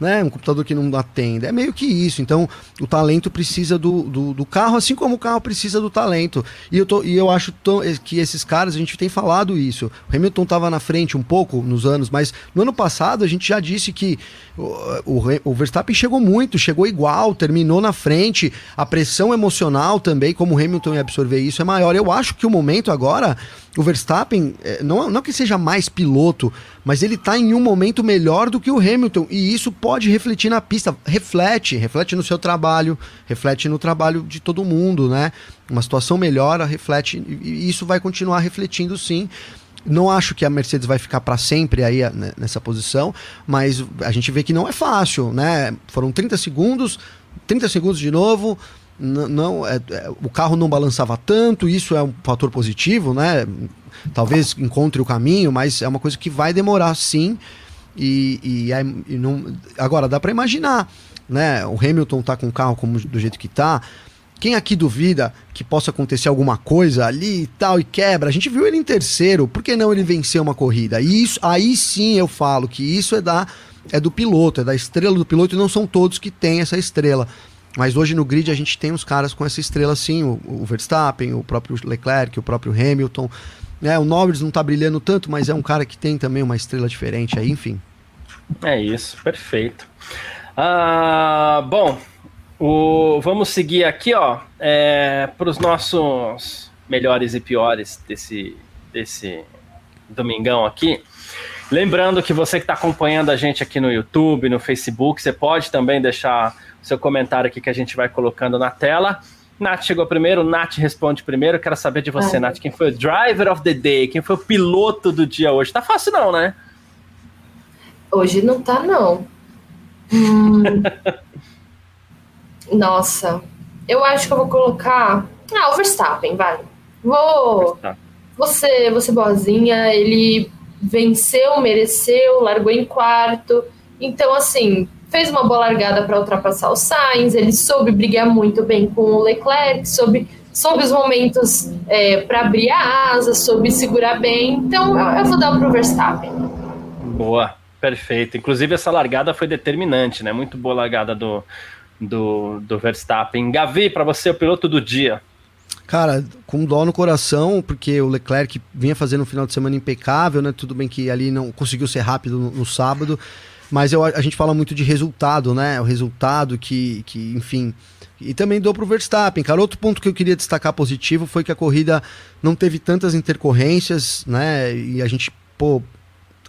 [SPEAKER 3] Né? Um computador que não atende. É meio que isso. Então, o talento precisa do, do, do, carro, assim como o carro precisa do talento. E eu, tô, e eu acho tão, que esses caras, a gente tem falado isso. O Hamilton estava na frente um pouco nos anos, mas no ano passado a gente já disse que o, o, o Verstappen chegou muito, chegou igual, terminou na frente. A pressão emocional também, como o Hamilton ia absorver isso, é maior. Eu acho que o momento agora o Verstappen, é, não, não que seja mais piloto, mas ele está em um momento melhor do que o Hamilton. E isso pode refletir na pista. Reflete, reflete no seu trabalho, reflete no trabalho de todo mundo, né? Uma situação melhora, reflete, e isso vai continuar refletindo sim. Não acho que a Mercedes vai ficar para sempre aí né, nessa posição, mas a gente vê que não é fácil, né? Foram 30 segundos, 30 segundos de novo, não é, é, o carro não balançava tanto, isso é um fator positivo, né? Talvez encontre o caminho, mas é uma coisa que vai demorar sim. E, e, é, e não, agora dá para imaginar, né? O Hamilton tá com o carro como do jeito que tá. Quem aqui duvida que possa acontecer alguma coisa ali e tal e quebra? A gente viu ele em terceiro, por que não ele vencer uma corrida? E isso, aí sim eu falo que isso é da é do piloto, é da estrela do piloto e não são todos que têm essa estrela. Mas hoje no grid a gente tem os caras com essa estrela sim, o, o Verstappen, o próprio Leclerc, o próprio Hamilton. É, o Norris não está brilhando tanto, mas é um cara que tem também uma estrela diferente aí, enfim.
[SPEAKER 1] É isso, perfeito. Ah, bom, o, vamos seguir aqui, ó, é, para os nossos melhores e piores desse, desse domingão aqui. Lembrando que você que está acompanhando a gente aqui no YouTube, no Facebook, você pode também deixar seu comentário aqui que a gente vai colocando na tela. Nath chegou primeiro, Nath responde primeiro. Quero saber de você, Nath, quem foi o driver of the day, quem foi o piloto do dia hoje? Tá fácil não, né?
[SPEAKER 2] Hoje não tá, não. Hum... Nossa, eu acho que eu vou colocar. Ah, o Verstappen, vai. Vou. Você, você boazinha, ele venceu, mereceu, largou em quarto. Então, assim, fez uma boa largada para ultrapassar o Sainz, ele soube brigar muito bem com o Leclerc, soube, soube os momentos é, para abrir a asa, soube segurar bem. Então, eu, eu vou dar para o Verstappen.
[SPEAKER 1] Boa, perfeito. Inclusive, essa largada foi determinante, né? Muito boa largada do, do, do Verstappen. Gavi, para você, o piloto do dia.
[SPEAKER 3] Cara, com dó no coração, porque o Leclerc vinha fazendo um final de semana impecável, né? Tudo bem que ali não conseguiu ser rápido no, no sábado, mas eu, a gente fala muito de resultado, né? O resultado que, que enfim. E também dou para o Verstappen, cara. Outro ponto que eu queria destacar positivo foi que a corrida não teve tantas intercorrências, né? E a gente, pô,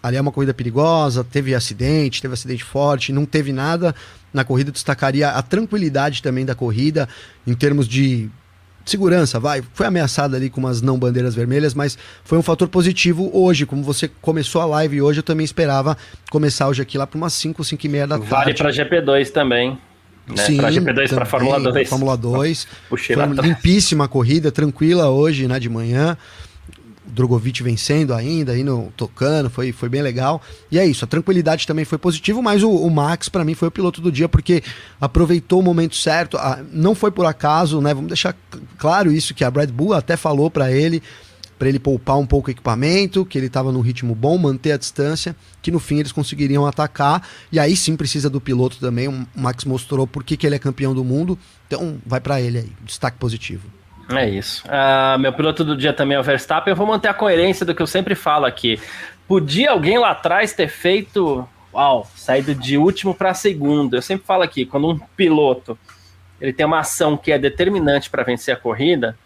[SPEAKER 3] ali é uma corrida perigosa, teve acidente, teve acidente forte, não teve nada na corrida. Destacaria a tranquilidade também da corrida, em termos de segurança, vai. Foi ameaçada ali com umas não bandeiras vermelhas, mas foi um fator positivo hoje. Como você começou a live hoje, eu também esperava começar hoje aqui lá para umas 5, 5 e meia da tarde.
[SPEAKER 1] Vale para GP2 também. Né?
[SPEAKER 3] Sim,
[SPEAKER 1] para GP2 para Fórmula 2.
[SPEAKER 3] Fórmula 2. Puxei foi uma limpíssima corrida, tranquila hoje, né, de manhã. Drogovic vencendo ainda, indo tocando, foi, foi bem legal. E é isso, a tranquilidade também foi positivo, mas o, o Max para mim foi o piloto do dia porque aproveitou o momento certo, a, não foi por acaso, né? Vamos deixar claro isso que a Red Bull até falou para ele, para ele poupar um pouco o equipamento, que ele estava num ritmo bom, manter a distância, que no fim eles conseguiriam atacar. E aí sim precisa do piloto também. O Max mostrou por que, que ele é campeão do mundo, então vai para ele aí, destaque positivo.
[SPEAKER 1] É isso. Uh, meu piloto do dia também é o Verstappen. Eu vou manter a coerência do que eu sempre falo aqui. Podia alguém lá atrás ter feito, uau, saído de último para segundo. Eu sempre falo aqui, quando um piloto ele tem uma ação que é determinante para vencer a corrida,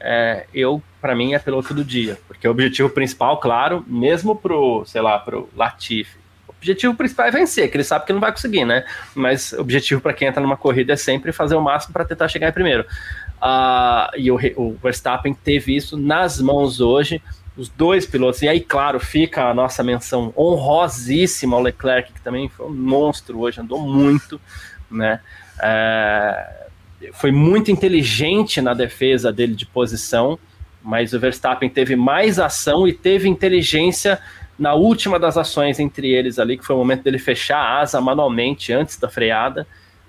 [SPEAKER 1] é, eu, para mim, é piloto do dia. Porque o objetivo principal, claro, mesmo pro, sei lá, pro Latifi, o objetivo principal é vencer, que ele sabe que não vai conseguir, né? Mas o objetivo para quem entra numa corrida é sempre fazer o máximo para tentar chegar em primeiro. Uh, e o, o, Verstappen teve isso nas mãos hoje, os dois pilotos. E aí, claro, fica a nossa menção honrosíssima ao Leclerc, que também foi um monstro hoje, andou muito, né? É, foi muito inteligente na defesa dele de posição, mas o Verstappen teve mais ação e teve inteligência na última das ações entre eles ali, que foi o momento dele fechar a asa manualmente antes da freada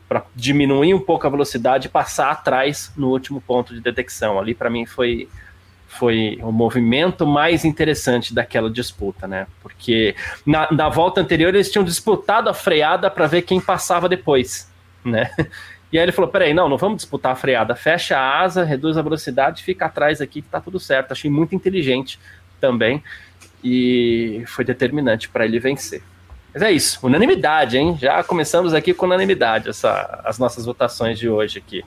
[SPEAKER 1] para diminuir um pouco a velocidade e passar atrás no último ponto de detecção. Ali, para mim, foi, foi o movimento mais interessante daquela disputa, né? Porque na, na volta anterior eles tinham disputado a freada para ver quem passava depois, né? E aí ele falou: peraí, não, não vamos disputar a freada, fecha a asa, reduz a velocidade, fica atrás aqui que tá tudo certo. Achei muito inteligente também e foi determinante para ele vencer. Mas é isso, unanimidade, hein? Já começamos aqui com unanimidade essa, as nossas votações de hoje aqui.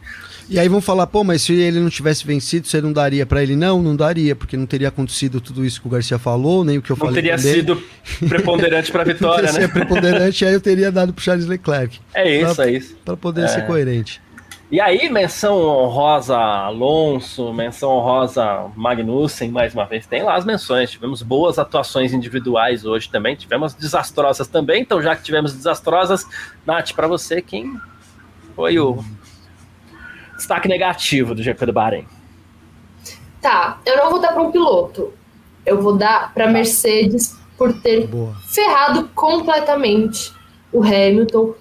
[SPEAKER 3] E aí vão falar, pô, mas se ele não tivesse vencido, você não daria para ele? Não, não daria, porque não teria acontecido tudo isso que o Garcia falou, nem o que eu
[SPEAKER 1] não
[SPEAKER 3] falei.
[SPEAKER 1] Não teria sido preponderante para a vitória, né?
[SPEAKER 3] Se preponderante, aí eu teria dado pro Charles Leclerc.
[SPEAKER 1] É isso,
[SPEAKER 3] pra,
[SPEAKER 1] é isso.
[SPEAKER 3] Para poder é. ser coerente.
[SPEAKER 1] E aí, menção honrosa Alonso, menção honrosa Magnussen, mais uma vez, tem lá as menções. Tivemos boas atuações individuais hoje também, tivemos desastrosas também. Então, já que tivemos desastrosas, Nath, para você, quem foi o destaque negativo do GP do Bahrein?
[SPEAKER 2] Tá, eu não vou dar para um piloto, eu vou dar para Mercedes por ter Boa. ferrado completamente o Hamilton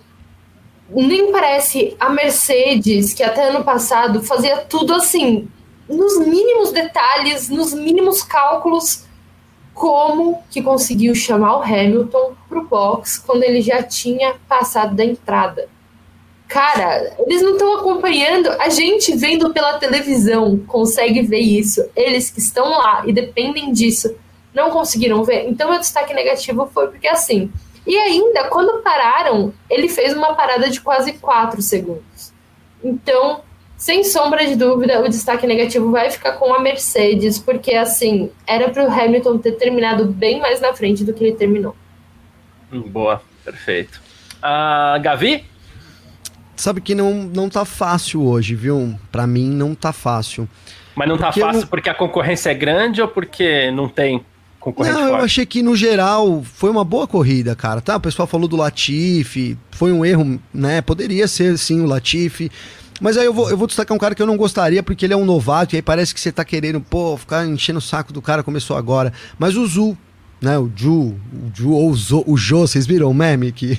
[SPEAKER 2] nem parece a Mercedes, que até ano passado fazia tudo assim, nos mínimos detalhes, nos mínimos cálculos, como que conseguiu chamar o Hamilton para o box quando ele já tinha passado da entrada. Cara, eles não estão acompanhando. A gente vendo pela televisão consegue ver isso. Eles que estão lá e dependem disso não conseguiram ver. Então, meu destaque negativo foi porque assim. E ainda, quando pararam, ele fez uma parada de quase 4 segundos. Então, sem sombra de dúvida, o destaque negativo vai ficar com a Mercedes, porque assim, era para o Hamilton ter terminado bem mais na frente do que ele terminou.
[SPEAKER 1] Boa, perfeito. Uh, Gavi?
[SPEAKER 3] sabe que não, não tá fácil hoje, viu? Para mim não tá fácil.
[SPEAKER 1] Mas não tá porque tá fácil eu... porque a concorrência é grande ou porque não tem concorrente
[SPEAKER 3] Não, forte? eu achei que no geral foi uma boa corrida, cara. Tá, o pessoal falou do Latifi, foi um erro, né? Poderia ser sim o Latifi. Mas aí eu vou, eu vou destacar um cara que eu não gostaria, porque ele é um novato, e aí parece que você tá querendo, pô, ficar enchendo o saco do cara, começou agora. Mas o Zul, né, o Ju, o Ju ou o, Zo, o Jo, vocês viram o meme que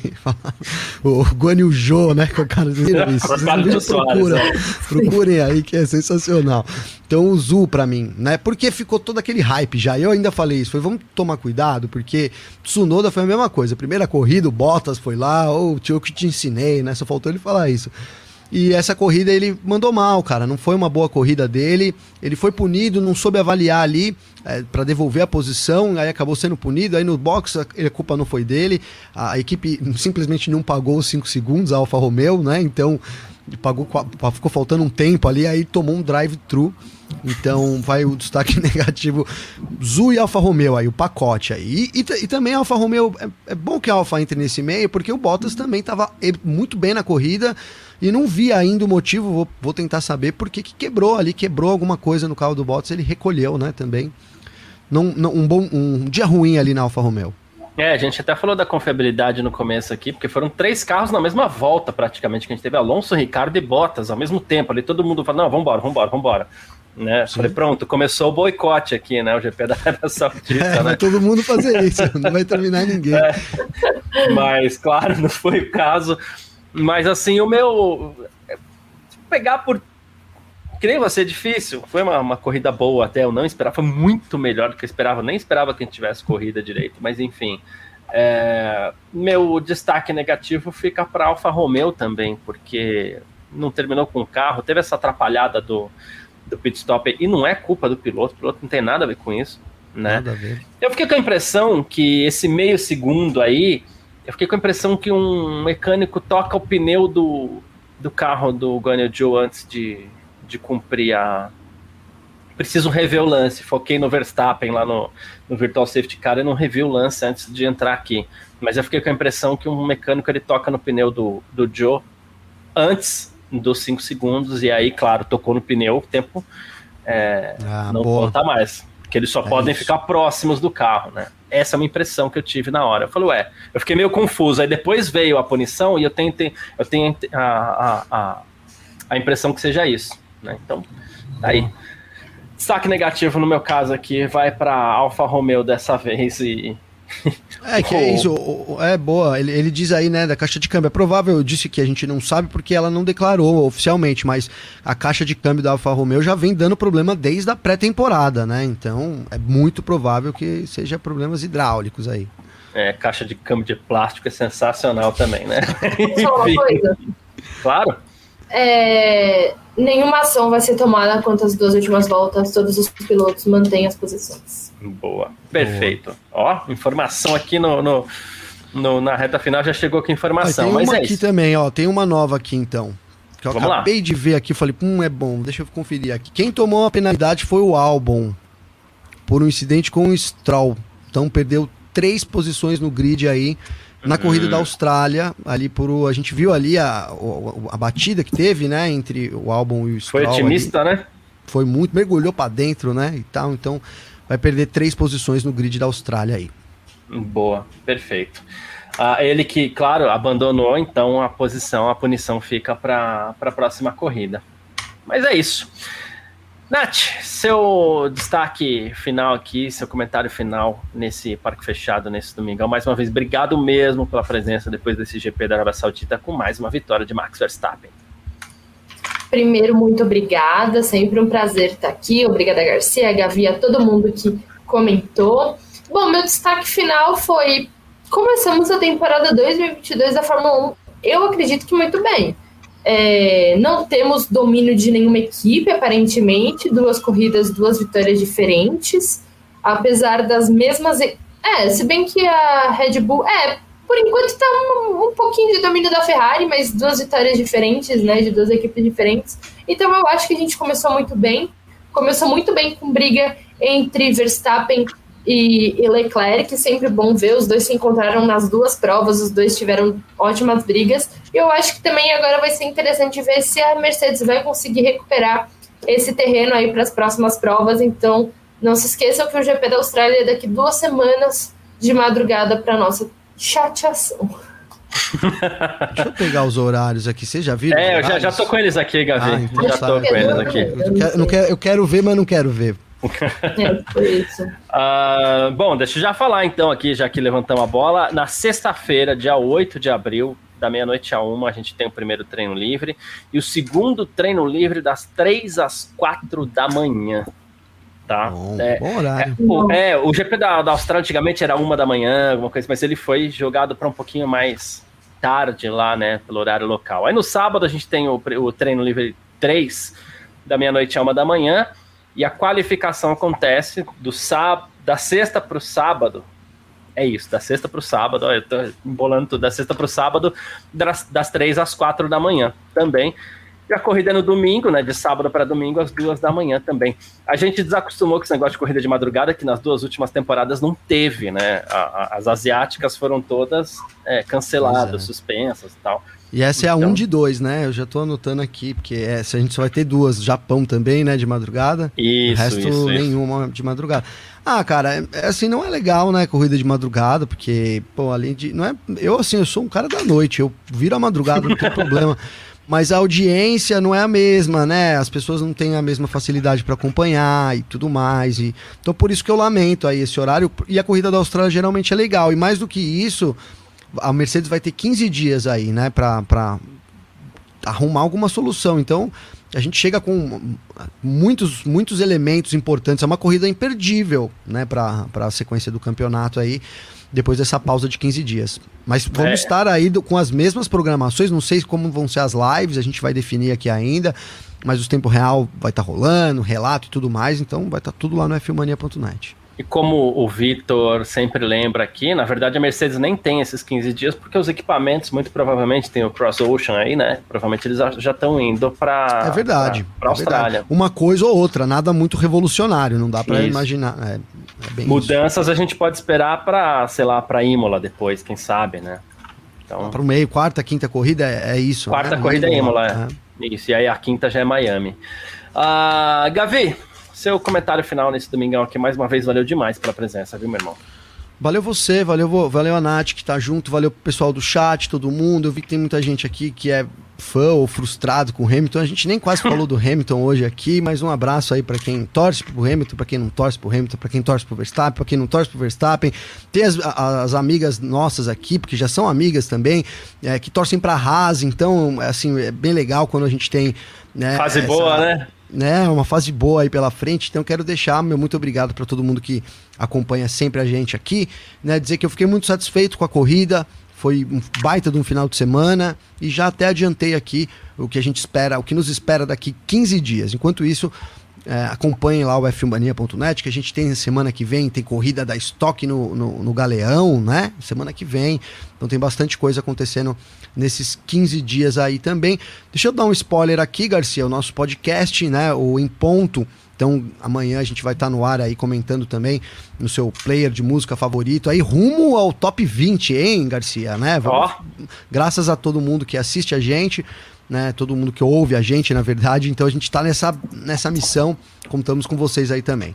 [SPEAKER 3] o Guan e o Jo, né, com a cara de isso. Vocês procura, é. procurem aí que é sensacional. Então o Zu para mim, né, porque ficou todo aquele hype já. Eu ainda falei isso, foi vamos tomar cuidado, porque Tsunoda foi a mesma coisa. Primeira corrida, o Bottas foi lá, ou oh, tio que te ensinei, né, só faltou ele falar isso. E essa corrida ele mandou mal, cara. Não foi uma boa corrida dele. Ele foi punido, não soube avaliar ali é, para devolver a posição, aí acabou sendo punido. Aí no box a, a culpa não foi dele. A, a, equipe simplesmente não pagou os 5 segundos, a Alfa Romeo, né? Então pagou, ficou faltando um tempo ali, aí tomou um drive-thru. Então vai o destaque negativo. Zu e Alfa Romeo aí, o pacote aí. E, e, e também a Alfa Romeo, é, é, bom que a Alfa entre nesse meio, porque o Bottas também estava muito bem na corrida. E não vi ainda o motivo, vou, vou tentar saber porque que quebrou ali, quebrou alguma coisa no carro do Bottas, ele recolheu, né, também. Não, não, um, bom, um dia ruim ali na Alfa Romeo.
[SPEAKER 1] É, a gente até falou da confiabilidade no começo aqui, porque foram três carros na mesma volta, praticamente, que a gente teve Alonso, Ricardo e Bottas ao mesmo tempo. Ali todo mundo falou, não, vambora, vambora, vambora. Né? Falei, pronto, começou o boicote aqui, né? O GP da Arábia Saudita. É, né?
[SPEAKER 3] vai todo mundo fazer isso, não vai terminar ninguém. É,
[SPEAKER 1] mas, claro, não foi o caso. Mas assim, o meu. Pegar por. Que nem você, difícil. Foi uma, uma corrida boa até, eu não esperava. Foi muito melhor do que eu esperava. Nem esperava que a gente tivesse corrida direito, mas enfim. É, meu destaque negativo fica para Alfa Romeo também, porque não terminou com o carro, teve essa atrapalhada do, do pit stop e não é culpa do piloto, o piloto não tem nada a ver com isso, né? Eu fiquei com a impressão que esse meio segundo aí eu fiquei com a impressão que um mecânico toca o pneu do, do carro do Guanyu Joe antes de, de cumprir a. Preciso rever o lance. Foquei no Verstappen lá no, no Virtual Safety Car e não revi o lance antes de entrar aqui. Mas eu fiquei com a impressão que um mecânico ele toca no pneu do, do Joe antes dos 5 segundos e aí, claro, tocou no pneu, o tempo é, ah, não boa. conta mais. Que eles só é podem isso. ficar próximos do carro, né? Essa é uma impressão que eu tive na hora. Eu falei, ué, eu fiquei meio confuso. Aí depois veio a punição e eu tenho, eu tenho a, a, a, impressão que seja isso. Né? Então, tá aí. Destaque negativo no meu caso aqui vai para Alfa Romeo dessa vez e
[SPEAKER 3] é, que é isso. É boa. Ele, ele diz aí, né, da caixa de câmbio. É provável, eu disse que a gente não sabe porque ela não declarou oficialmente, mas a caixa de câmbio da Alfa Romeo já vem dando problema desde a pré-temporada, né? Então é muito provável que seja problemas hidráulicos aí.
[SPEAKER 1] É, caixa de câmbio de plástico é sensacional também, né? Só uma coisa. Claro.
[SPEAKER 2] É, nenhuma ação vai ser tomada quanto às duas últimas voltas, todos os pilotos mantêm as posições.
[SPEAKER 1] Boa, perfeito. Boa. Ó, informação aqui no, no, no, na reta final já chegou aqui informação. Ah,
[SPEAKER 3] tem
[SPEAKER 1] mas
[SPEAKER 3] uma
[SPEAKER 1] é
[SPEAKER 3] aqui
[SPEAKER 1] isso.
[SPEAKER 3] também, ó, tem uma nova aqui então. Que eu Vamos acabei lá. de ver aqui, falei, hum, é bom, deixa eu conferir aqui. Quem tomou a penalidade foi o Albon, por um incidente com o Stroll. Então perdeu três posições no grid aí na corrida da uhum. Austrália, ali por a gente viu ali a, a, a, batida que teve, né, entre o álbum e o
[SPEAKER 1] Stroll. Foi otimista, ali. né?
[SPEAKER 3] Foi muito, mergulhou para dentro, né, e tal, então vai perder três posições no grid da Austrália aí.
[SPEAKER 1] Boa, perfeito. Ah, ele que, claro, abandonou, então a posição, a punição fica para a próxima corrida. Mas é isso. Nath, seu destaque final aqui, seu comentário final nesse parque fechado nesse domingão. Mais uma vez, obrigado mesmo pela presença depois desse GP da Arábia Saudita com mais uma vitória de Max Verstappen.
[SPEAKER 2] Primeiro, muito obrigada, sempre um prazer estar aqui. Obrigada, Garcia, Gavi, a todo mundo que comentou. Bom, meu destaque final foi: começamos a temporada 2022 da Fórmula 1. Eu acredito que muito bem. É, não temos domínio de nenhuma equipe, aparentemente. Duas corridas, duas vitórias diferentes. Apesar das mesmas. É, se bem que a Red Bull. É, por enquanto está um, um, pouquinho de domínio da Ferrari, mas duas vitórias diferentes, né? De duas equipes diferentes. Então eu acho que a gente começou muito bem. Começou muito bem com briga entre Verstappen e, e Leclerc, sempre bom ver, os dois se encontraram nas duas provas, os dois tiveram ótimas brigas, e eu acho que também agora vai ser interessante ver se a Mercedes vai conseguir recuperar esse terreno aí para as próximas provas, então não se esqueçam que o GP da Austrália é daqui duas semanas de madrugada para nossa chateação.
[SPEAKER 3] Deixa eu pegar os horários aqui. Você já viu?
[SPEAKER 1] É, eu já, já tô com eles aqui, Gavi. Ah, então já tô com eles aqui.
[SPEAKER 3] Eu quero, não quero, eu quero ver, mas não quero ver.
[SPEAKER 2] É, foi isso.
[SPEAKER 1] Uh, bom, deixa eu já falar então aqui, já que levantamos a bola. Na sexta-feira, dia 8 de abril, da meia-noite a uma, a gente tem o primeiro treino livre. E o segundo treino livre das 3 às 4 da manhã. Tá?
[SPEAKER 3] Bom, é, bom horário.
[SPEAKER 1] É, o, é, o GP da, da Austrália antigamente era uma da manhã, alguma coisa, mas ele foi jogado para um pouquinho mais tarde lá, né, pelo horário local. Aí no sábado a gente tem o, o treino livre 3, da meia-noite a uma da manhã. E a qualificação acontece do sábado, da sexta para o sábado. É isso, da sexta para o sábado. Olha, eu tô embolando tudo. Da sexta para o sábado, das, das três às quatro da manhã também. E a corrida é no domingo, né? De sábado para domingo, às duas da manhã também. A gente desacostumou com esse negócio de corrida de madrugada, que nas duas últimas temporadas não teve, né? A, a, as asiáticas foram todas é, canceladas, é. suspensas e tal.
[SPEAKER 3] E essa então... é a 1 então... um de 2, né? Eu já tô anotando aqui, porque essa a gente só vai ter duas. Japão também, né? De madrugada.
[SPEAKER 1] Isso,
[SPEAKER 3] o resto
[SPEAKER 1] isso,
[SPEAKER 3] nenhuma
[SPEAKER 1] isso.
[SPEAKER 3] de madrugada. Ah, cara, é, assim, não é legal, né? Corrida de madrugada, porque, pô, além de. Não é, eu, assim, eu sou um cara da noite. Eu viro a madrugada, não tem problema. Mas a audiência não é a mesma, né? As pessoas não têm a mesma facilidade para acompanhar e tudo mais. E... Então, por isso que eu lamento aí esse horário. E a corrida da Austrália geralmente é legal. E mais do que isso a Mercedes vai ter 15 dias aí, né, para arrumar alguma solução. Então, a gente chega com muitos, muitos elementos importantes. É uma corrida imperdível, né, para a sequência do campeonato aí, depois dessa pausa de 15 dias. Mas vamos é. estar aí do, com as mesmas programações. Não sei como vão ser as lives, a gente vai definir aqui ainda. Mas o tempo real vai estar tá rolando, relato e tudo mais. Então, vai estar tá tudo lá no fmania.net.
[SPEAKER 1] E como o Vitor sempre lembra aqui, na verdade a Mercedes nem tem esses 15 dias, porque os equipamentos, muito provavelmente, tem o Cross Ocean aí, né? Provavelmente eles já estão indo para
[SPEAKER 3] É verdade.
[SPEAKER 1] Para a Austrália. Verdade.
[SPEAKER 3] Uma coisa ou outra, nada muito revolucionário, não dá para imaginar. É,
[SPEAKER 1] é Mudanças isso. a gente pode esperar para, sei lá, para Imola depois, quem sabe, né?
[SPEAKER 3] Então, para o meio, quarta, quinta corrida é, é isso.
[SPEAKER 1] Quarta né? corrida é Imola, é. é. Isso, e aí a quinta já é Miami. Uh, Gavi, seu comentário final nesse domingão aqui, mais uma vez, valeu demais pela presença, viu, meu irmão?
[SPEAKER 3] Valeu você, valeu, valeu a Nath que tá junto, valeu o pessoal do chat, todo mundo. Eu vi que tem muita gente aqui que é fã ou frustrado com o Hamilton. A gente nem quase falou do Hamilton hoje aqui, mas um abraço aí para quem torce pro Hamilton, para quem não torce pro Hamilton, para quem torce pro Verstappen, para quem não torce pro Verstappen. Tem as, as, amigas nossas aqui, porque já são amigas também, é, que torcem pra Haas, então, assim, é bem legal quando a gente tem.
[SPEAKER 1] Né, Fase essa, boa, né?
[SPEAKER 3] Né, uma fase boa aí pela frente. Então quero deixar meu muito obrigado para todo mundo que acompanha sempre a gente aqui, né, dizer que eu fiquei muito satisfeito com a corrida. Foi um baita de um final de semana e já até adiantei aqui o que a gente espera, o que nos espera daqui 15 dias. Enquanto isso, é, acompanhem lá o fmania.net, que a gente tem semana que vem, tem corrida da estoque no, no, no, Galeão, né? Semana que vem. Então tem bastante coisa acontecendo nesses 15 dias aí também. Deixa eu dar um spoiler aqui, Garcia, o nosso podcast, né? O Em Ponto. Então, amanhã a gente vai estar tá no ar aí comentando também no seu player de música favorito. Aí, rumo ao top 20, hein, Garcia, né? Vamos, oh. Graças a todo mundo que assiste a gente né? Todo mundo que ouve a gente, na verdade. Então a gente tá nessa, nessa missão. Contamos com vocês aí também.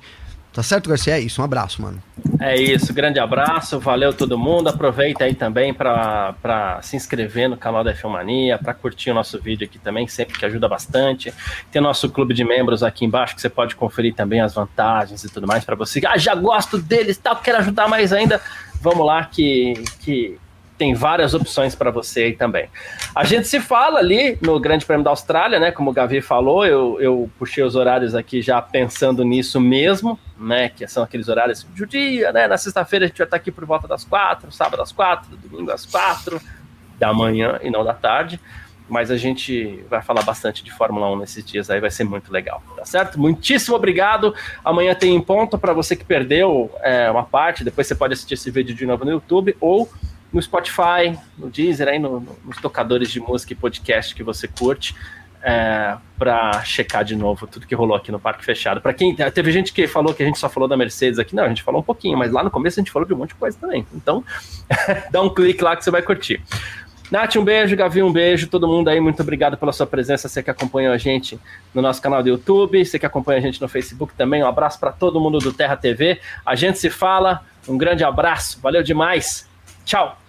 [SPEAKER 3] Tá certo, Garcia? É isso. Um abraço, mano.
[SPEAKER 1] É isso. Grande abraço. Valeu todo mundo. Aproveita aí também para se inscrever no canal da Filmania, para curtir o nosso vídeo aqui também, sempre que ajuda bastante. Tem nosso clube de membros aqui embaixo que você pode conferir também as vantagens e tudo mais para você. Ah, já gosto deles, tal, quero ajudar mais ainda. Vamos lá que que tem várias opções para você aí também. A gente se fala ali no Grande Prêmio da Austrália, né? Como o Gavi falou, eu, eu puxei os horários aqui já pensando nisso mesmo, né? Que são aqueles horários do dia, né? Na sexta-feira a gente vai estar aqui por volta das quatro, sábado às quatro, domingo às quatro da manhã e não da tarde. mas a gente vai falar bastante de Fórmula 1 nesses dias aí, vai ser muito legal, tá certo? Muitíssimo obrigado. Amanhã tem em ponto para você que perdeu é, uma parte, depois você pode assistir esse vídeo de novo no YouTube ou no Spotify, no Deezer, aí no, no, nos tocadores de música e podcast que você curte. É, para checar de novo tudo que rolou aqui no Parque Fechado. Para quem teve gente que falou que a gente só falou da Mercedes aqui, não, a gente falou um pouquinho, mas lá no começo a gente falou de um monte de coisa também. Então, dá um clique lá que você vai curtir. Nath, um beijo, Gavi, um beijo, todo mundo aí, muito obrigado pela sua presença, você que acompanhou a gente no nosso canal do YouTube, você que acompanha a gente no Facebook também, um abraço para todo mundo do Terra TV, a gente se fala, um grande abraço, valeu demais, tchau!